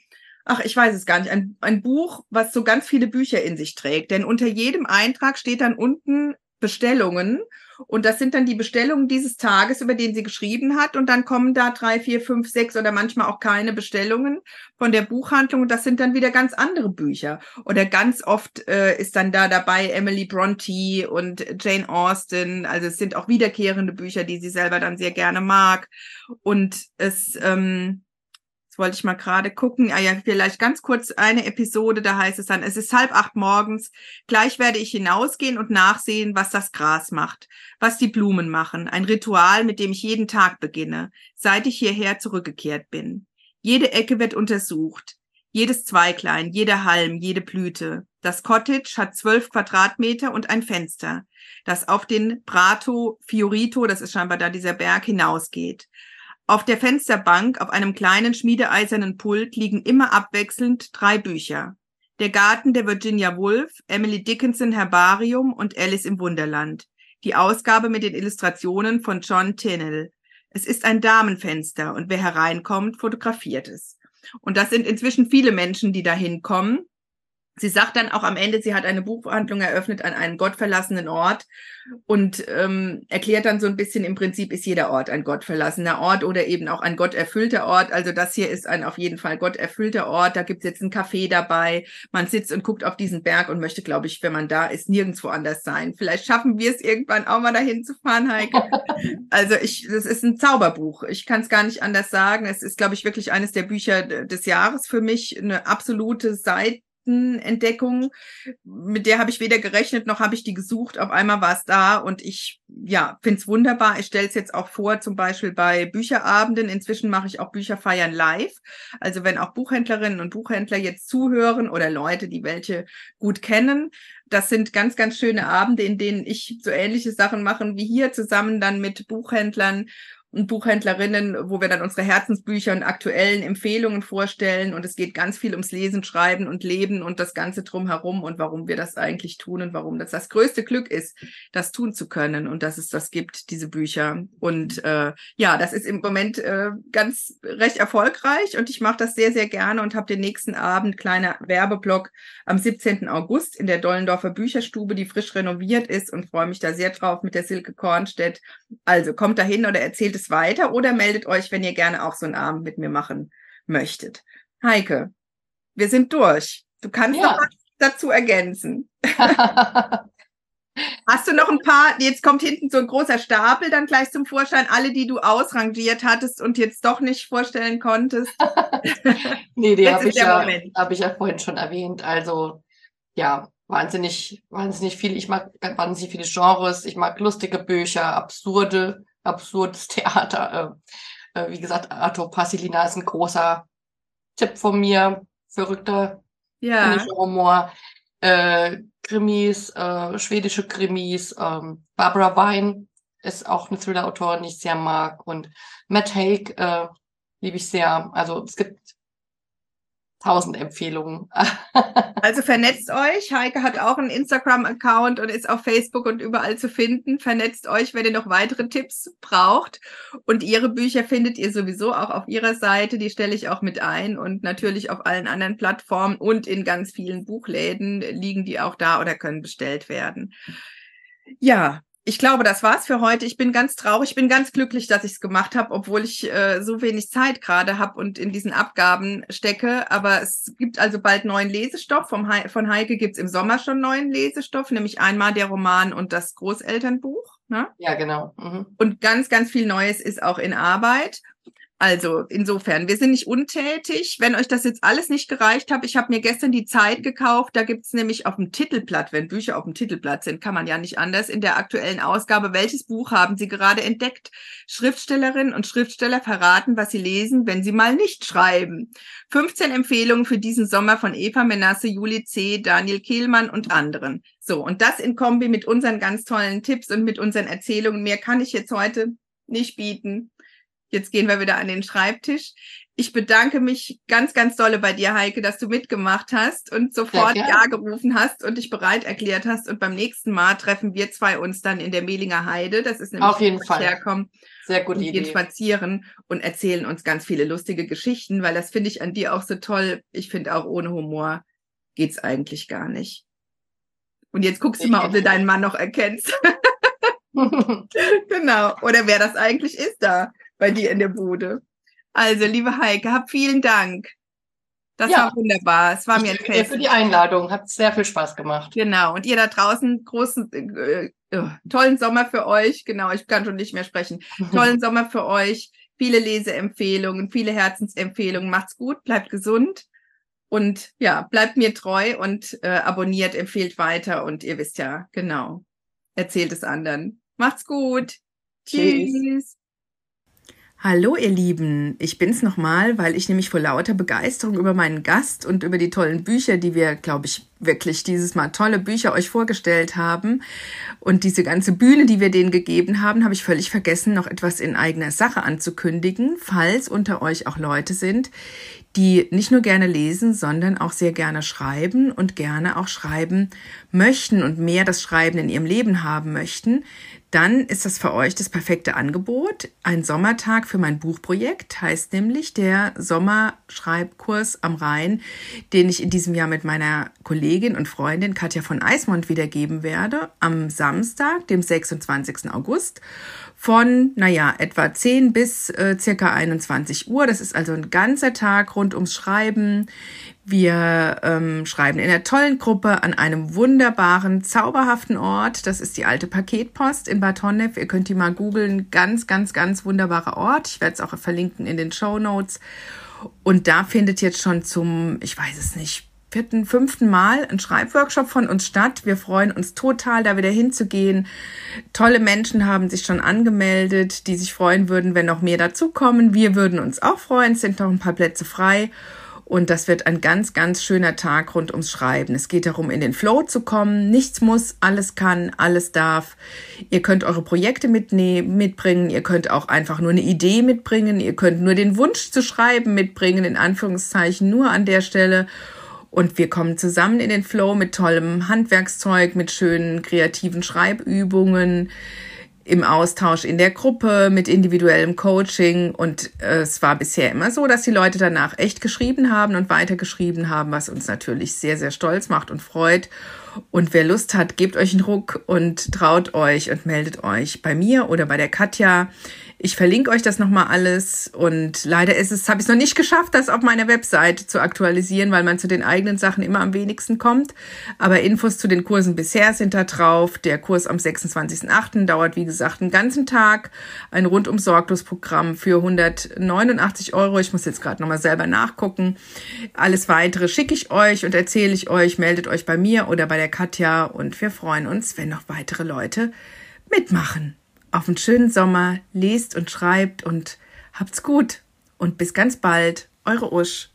ach, ich weiß es gar nicht, ein, ein Buch, was so ganz viele Bücher in sich trägt. Denn unter jedem Eintrag steht dann unten Bestellungen. Und das sind dann die Bestellungen dieses Tages, über den sie geschrieben hat. Und dann kommen da drei, vier, fünf, sechs oder manchmal auch keine Bestellungen von der Buchhandlung. Und das sind dann wieder ganz andere Bücher. Oder ganz oft äh, ist dann da dabei Emily Bronte und Jane Austen. Also es sind auch wiederkehrende Bücher, die sie selber dann sehr gerne mag. Und es, ähm, Jetzt wollte ich mal gerade gucken. Ah ja, vielleicht ganz kurz eine Episode, da heißt es dann, es ist halb acht morgens. Gleich werde ich hinausgehen und nachsehen, was das Gras macht, was die Blumen machen. Ein Ritual, mit dem ich jeden Tag beginne, seit ich hierher zurückgekehrt bin. Jede Ecke wird untersucht. Jedes Zweiglein, jeder Halm, jede Blüte. Das Cottage hat zwölf Quadratmeter und ein Fenster, das auf den Prato Fiorito, das ist scheinbar da dieser Berg, hinausgeht. Auf der Fensterbank auf einem kleinen schmiedeeisernen Pult liegen immer abwechselnd drei Bücher. Der Garten der Virginia Woolf, Emily Dickinson Herbarium und Alice im Wunderland. Die Ausgabe mit den Illustrationen von John Tinnell. Es ist ein Damenfenster und wer hereinkommt, fotografiert es. Und das sind inzwischen viele Menschen, die da hinkommen. Sie sagt dann auch am Ende, sie hat eine Buchhandlung eröffnet an einem gottverlassenen Ort und ähm, erklärt dann so ein bisschen, im Prinzip ist jeder Ort ein gottverlassener Ort oder eben auch ein gotterfüllter Ort. Also das hier ist ein auf jeden Fall gotterfüllter Ort. Da gibt's jetzt ein Café dabei. Man sitzt und guckt auf diesen Berg und möchte, glaube ich, wenn man da ist, nirgendwo anders sein. Vielleicht schaffen wir es irgendwann auch mal dahin zu fahren, Heike. *laughs* also ich, das ist ein Zauberbuch. Ich kann es gar nicht anders sagen. Es ist, glaube ich, wirklich eines der Bücher des Jahres für mich. Eine absolute Seite Entdeckung, mit der habe ich weder gerechnet noch habe ich die gesucht. Auf einmal war es da und ich ja finde es wunderbar. Ich stelle es jetzt auch vor, zum Beispiel bei Bücherabenden. Inzwischen mache ich auch Bücherfeiern live. Also wenn auch Buchhändlerinnen und Buchhändler jetzt zuhören oder Leute, die welche gut kennen, das sind ganz, ganz schöne Abende, in denen ich so ähnliche Sachen mache wie hier zusammen dann mit Buchhändlern und Buchhändlerinnen, wo wir dann unsere Herzensbücher und aktuellen Empfehlungen vorstellen. Und es geht ganz viel ums Lesen, Schreiben und Leben und das Ganze drumherum und warum wir das eigentlich tun und warum das das größte Glück ist, das tun zu können und dass es das gibt, diese Bücher. Und äh, ja, das ist im Moment äh, ganz recht erfolgreich und ich mache das sehr, sehr gerne und habe den nächsten Abend, kleiner Werbeblock, am 17. August in der Dollendorfer Bücherstube, die frisch renoviert ist und freue mich da sehr drauf mit der Silke Kornstedt. Also kommt dahin oder erzählt es es weiter oder meldet euch, wenn ihr gerne auch so einen Abend mit mir machen möchtet. Heike, wir sind durch. Du kannst ja. noch was dazu ergänzen. *laughs* Hast du noch ein paar, jetzt kommt hinten so ein großer Stapel dann gleich zum Vorschein, alle, die du ausrangiert hattest und jetzt doch nicht vorstellen konntest? *laughs* nee, die habe ich, ja, hab ich ja vorhin schon erwähnt. Also ja, wahnsinnig, wahnsinnig viel. Ich mag wahnsinnig viele Genres. Ich mag lustige Bücher, absurde absurdes *laughs* Theater. Äh, äh, wie gesagt, Arthur Passilina ist ein großer Tipp von mir. Verrückter ja. Humor. Äh, Krimis, äh, schwedische Krimis. Ähm, Barbara Wein ist auch eine Thriller-Autorin, die ich sehr mag. Und Matt Haig äh, liebe ich sehr. Also es gibt tausend Empfehlungen. *laughs* also vernetzt euch. Heike hat auch einen Instagram-Account und ist auf Facebook und überall zu finden. Vernetzt euch, wenn ihr noch weitere Tipps braucht. Und ihre Bücher findet ihr sowieso auch auf ihrer Seite. Die stelle ich auch mit ein. Und natürlich auf allen anderen Plattformen und in ganz vielen Buchläden liegen die auch da oder können bestellt werden. Ja, ich glaube, das war's für heute. Ich bin ganz traurig, ich bin ganz glücklich, dass ich es gemacht habe, obwohl ich äh, so wenig Zeit gerade habe und in diesen Abgaben stecke. Aber es gibt also bald neuen Lesestoff. Vom He von Heike gibt's im Sommer schon neuen Lesestoff, nämlich einmal der Roman und das Großelternbuch. Ne? Ja, genau. Mhm. Und ganz, ganz viel Neues ist auch in Arbeit. Also insofern, wir sind nicht untätig. Wenn euch das jetzt alles nicht gereicht hat, ich habe mir gestern die Zeit gekauft. Da gibt's nämlich auf dem Titelblatt, wenn Bücher auf dem Titelblatt sind, kann man ja nicht anders, in der aktuellen Ausgabe, welches Buch haben Sie gerade entdeckt? Schriftstellerinnen und Schriftsteller verraten, was sie lesen, wenn sie mal nicht schreiben. 15 Empfehlungen für diesen Sommer von Eva Menasse, Juli C., Daniel Kehlmann und anderen. So, und das in Kombi mit unseren ganz tollen Tipps und mit unseren Erzählungen. Mehr kann ich jetzt heute nicht bieten. Jetzt gehen wir wieder an den Schreibtisch. Ich bedanke mich ganz, ganz dolle bei dir, Heike, dass du mitgemacht hast und sofort Ja gerufen hast und dich bereit erklärt hast. Und beim nächsten Mal treffen wir zwei uns dann in der Mehlinger Heide. Das ist nämlich, Auf jeden Fall. herkommen. Sehr gute und Idee. gehen spazieren und erzählen uns ganz viele lustige Geschichten, weil das finde ich an dir auch so toll. Ich finde auch ohne Humor geht's eigentlich gar nicht. Und jetzt guckst du mal, ob du deinen Mann noch erkennst. *laughs* *laughs* genau. Oder wer das eigentlich ist da bei dir in der Bude. Also, liebe Heike, hab vielen Dank. Das Ja. war wunderbar. Es war mir ein Danke dir Fest. für die Einladung. Hat sehr viel Spaß gemacht. Genau. Und ihr da draußen, großen, äh, äh, tollen Sommer für euch. Genau, ich kann schon nicht mehr sprechen. *laughs* Tollen Sommer für euch. Viele Leseempfehlungen, viele Herzensempfehlungen. Macht's gut, bleibt gesund. Und ja, bleibt mir treu und äh, abonniert, empfehlt weiter. Und ihr wisst ja, genau, erzählt es anderen. Macht's gut. Tschüss. Tschüss. Hallo ihr Lieben, ich bin's nochmal, weil ich nämlich vor lauter Begeisterung über meinen Gast und über die tollen Bücher, die wir, glaube ich, wirklich dieses Mal tolle Bücher euch vorgestellt haben und diese ganze Bühne, die wir denen gegeben haben, habe ich völlig vergessen, noch etwas in eigener Sache anzukündigen, falls unter euch auch Leute sind, die nicht nur gerne lesen, sondern auch sehr gerne schreiben und gerne auch schreiben möchten und mehr das Schreiben in ihrem Leben haben möchten, dann ist das für euch das perfekte Angebot. Ein Sommertag für mein Buchprojekt heißt nämlich der Sommerschreibkurs am Rhein, den ich in diesem Jahr mit meiner Kollegin und Freundin Katja von Eismond wiedergeben werde, am Samstag, dem 26. August von, naja, etwa 10 bis äh, circa 21 Uhr. Das ist also ein ganzer Tag rund ums Schreiben. Wir ähm, schreiben in einer tollen Gruppe an einem wunderbaren, zauberhaften Ort. Das ist die alte Paketpost in Bad Honnef. Ihr könnt die mal googeln. Ganz, ganz, ganz wunderbarer Ort. Ich werde es auch verlinken in den Show Notes. Und da findet jetzt schon zum, ich weiß es nicht, vierten, fünften Mal ein Schreibworkshop von uns statt. Wir freuen uns total, da wieder hinzugehen. Tolle Menschen haben sich schon angemeldet, die sich freuen würden, wenn noch mehr dazukommen. Wir würden uns auch freuen. Es sind noch ein paar Plätze frei. Und das wird ein ganz, ganz schöner Tag rund ums Schreiben. Es geht darum, in den Flow zu kommen. Nichts muss, alles kann, alles darf. Ihr könnt eure Projekte mitnehmen, mitbringen. Ihr könnt auch einfach nur eine Idee mitbringen. Ihr könnt nur den Wunsch zu schreiben mitbringen, in Anführungszeichen, nur an der Stelle. Und wir kommen zusammen in den Flow mit tollem Handwerkszeug, mit schönen kreativen Schreibübungen, im Austausch in der Gruppe, mit individuellem Coaching. Und äh, es war bisher immer so, dass die Leute danach echt geschrieben haben und weitergeschrieben haben, was uns natürlich sehr, sehr stolz macht und freut. Und wer Lust hat, gebt euch einen Ruck und traut euch und meldet euch bei mir oder bei der Katja. Ich verlinke euch das nochmal alles und leider ist es, habe ich es noch nicht geschafft, das auf meiner Webseite zu aktualisieren, weil man zu den eigenen Sachen immer am wenigsten kommt. Aber Infos zu den Kursen bisher sind da drauf. Der Kurs am 26.08. dauert, wie gesagt, einen ganzen Tag. Ein rundum sorglos Programm für 189 Euro. Ich muss jetzt gerade nochmal selber nachgucken. Alles weitere schicke ich euch und erzähle ich euch. Meldet euch bei mir oder bei der Katja und wir freuen uns, wenn noch weitere Leute mitmachen auf einen schönen Sommer, lest und schreibt und habt's gut. Und bis ganz bald, eure Usch.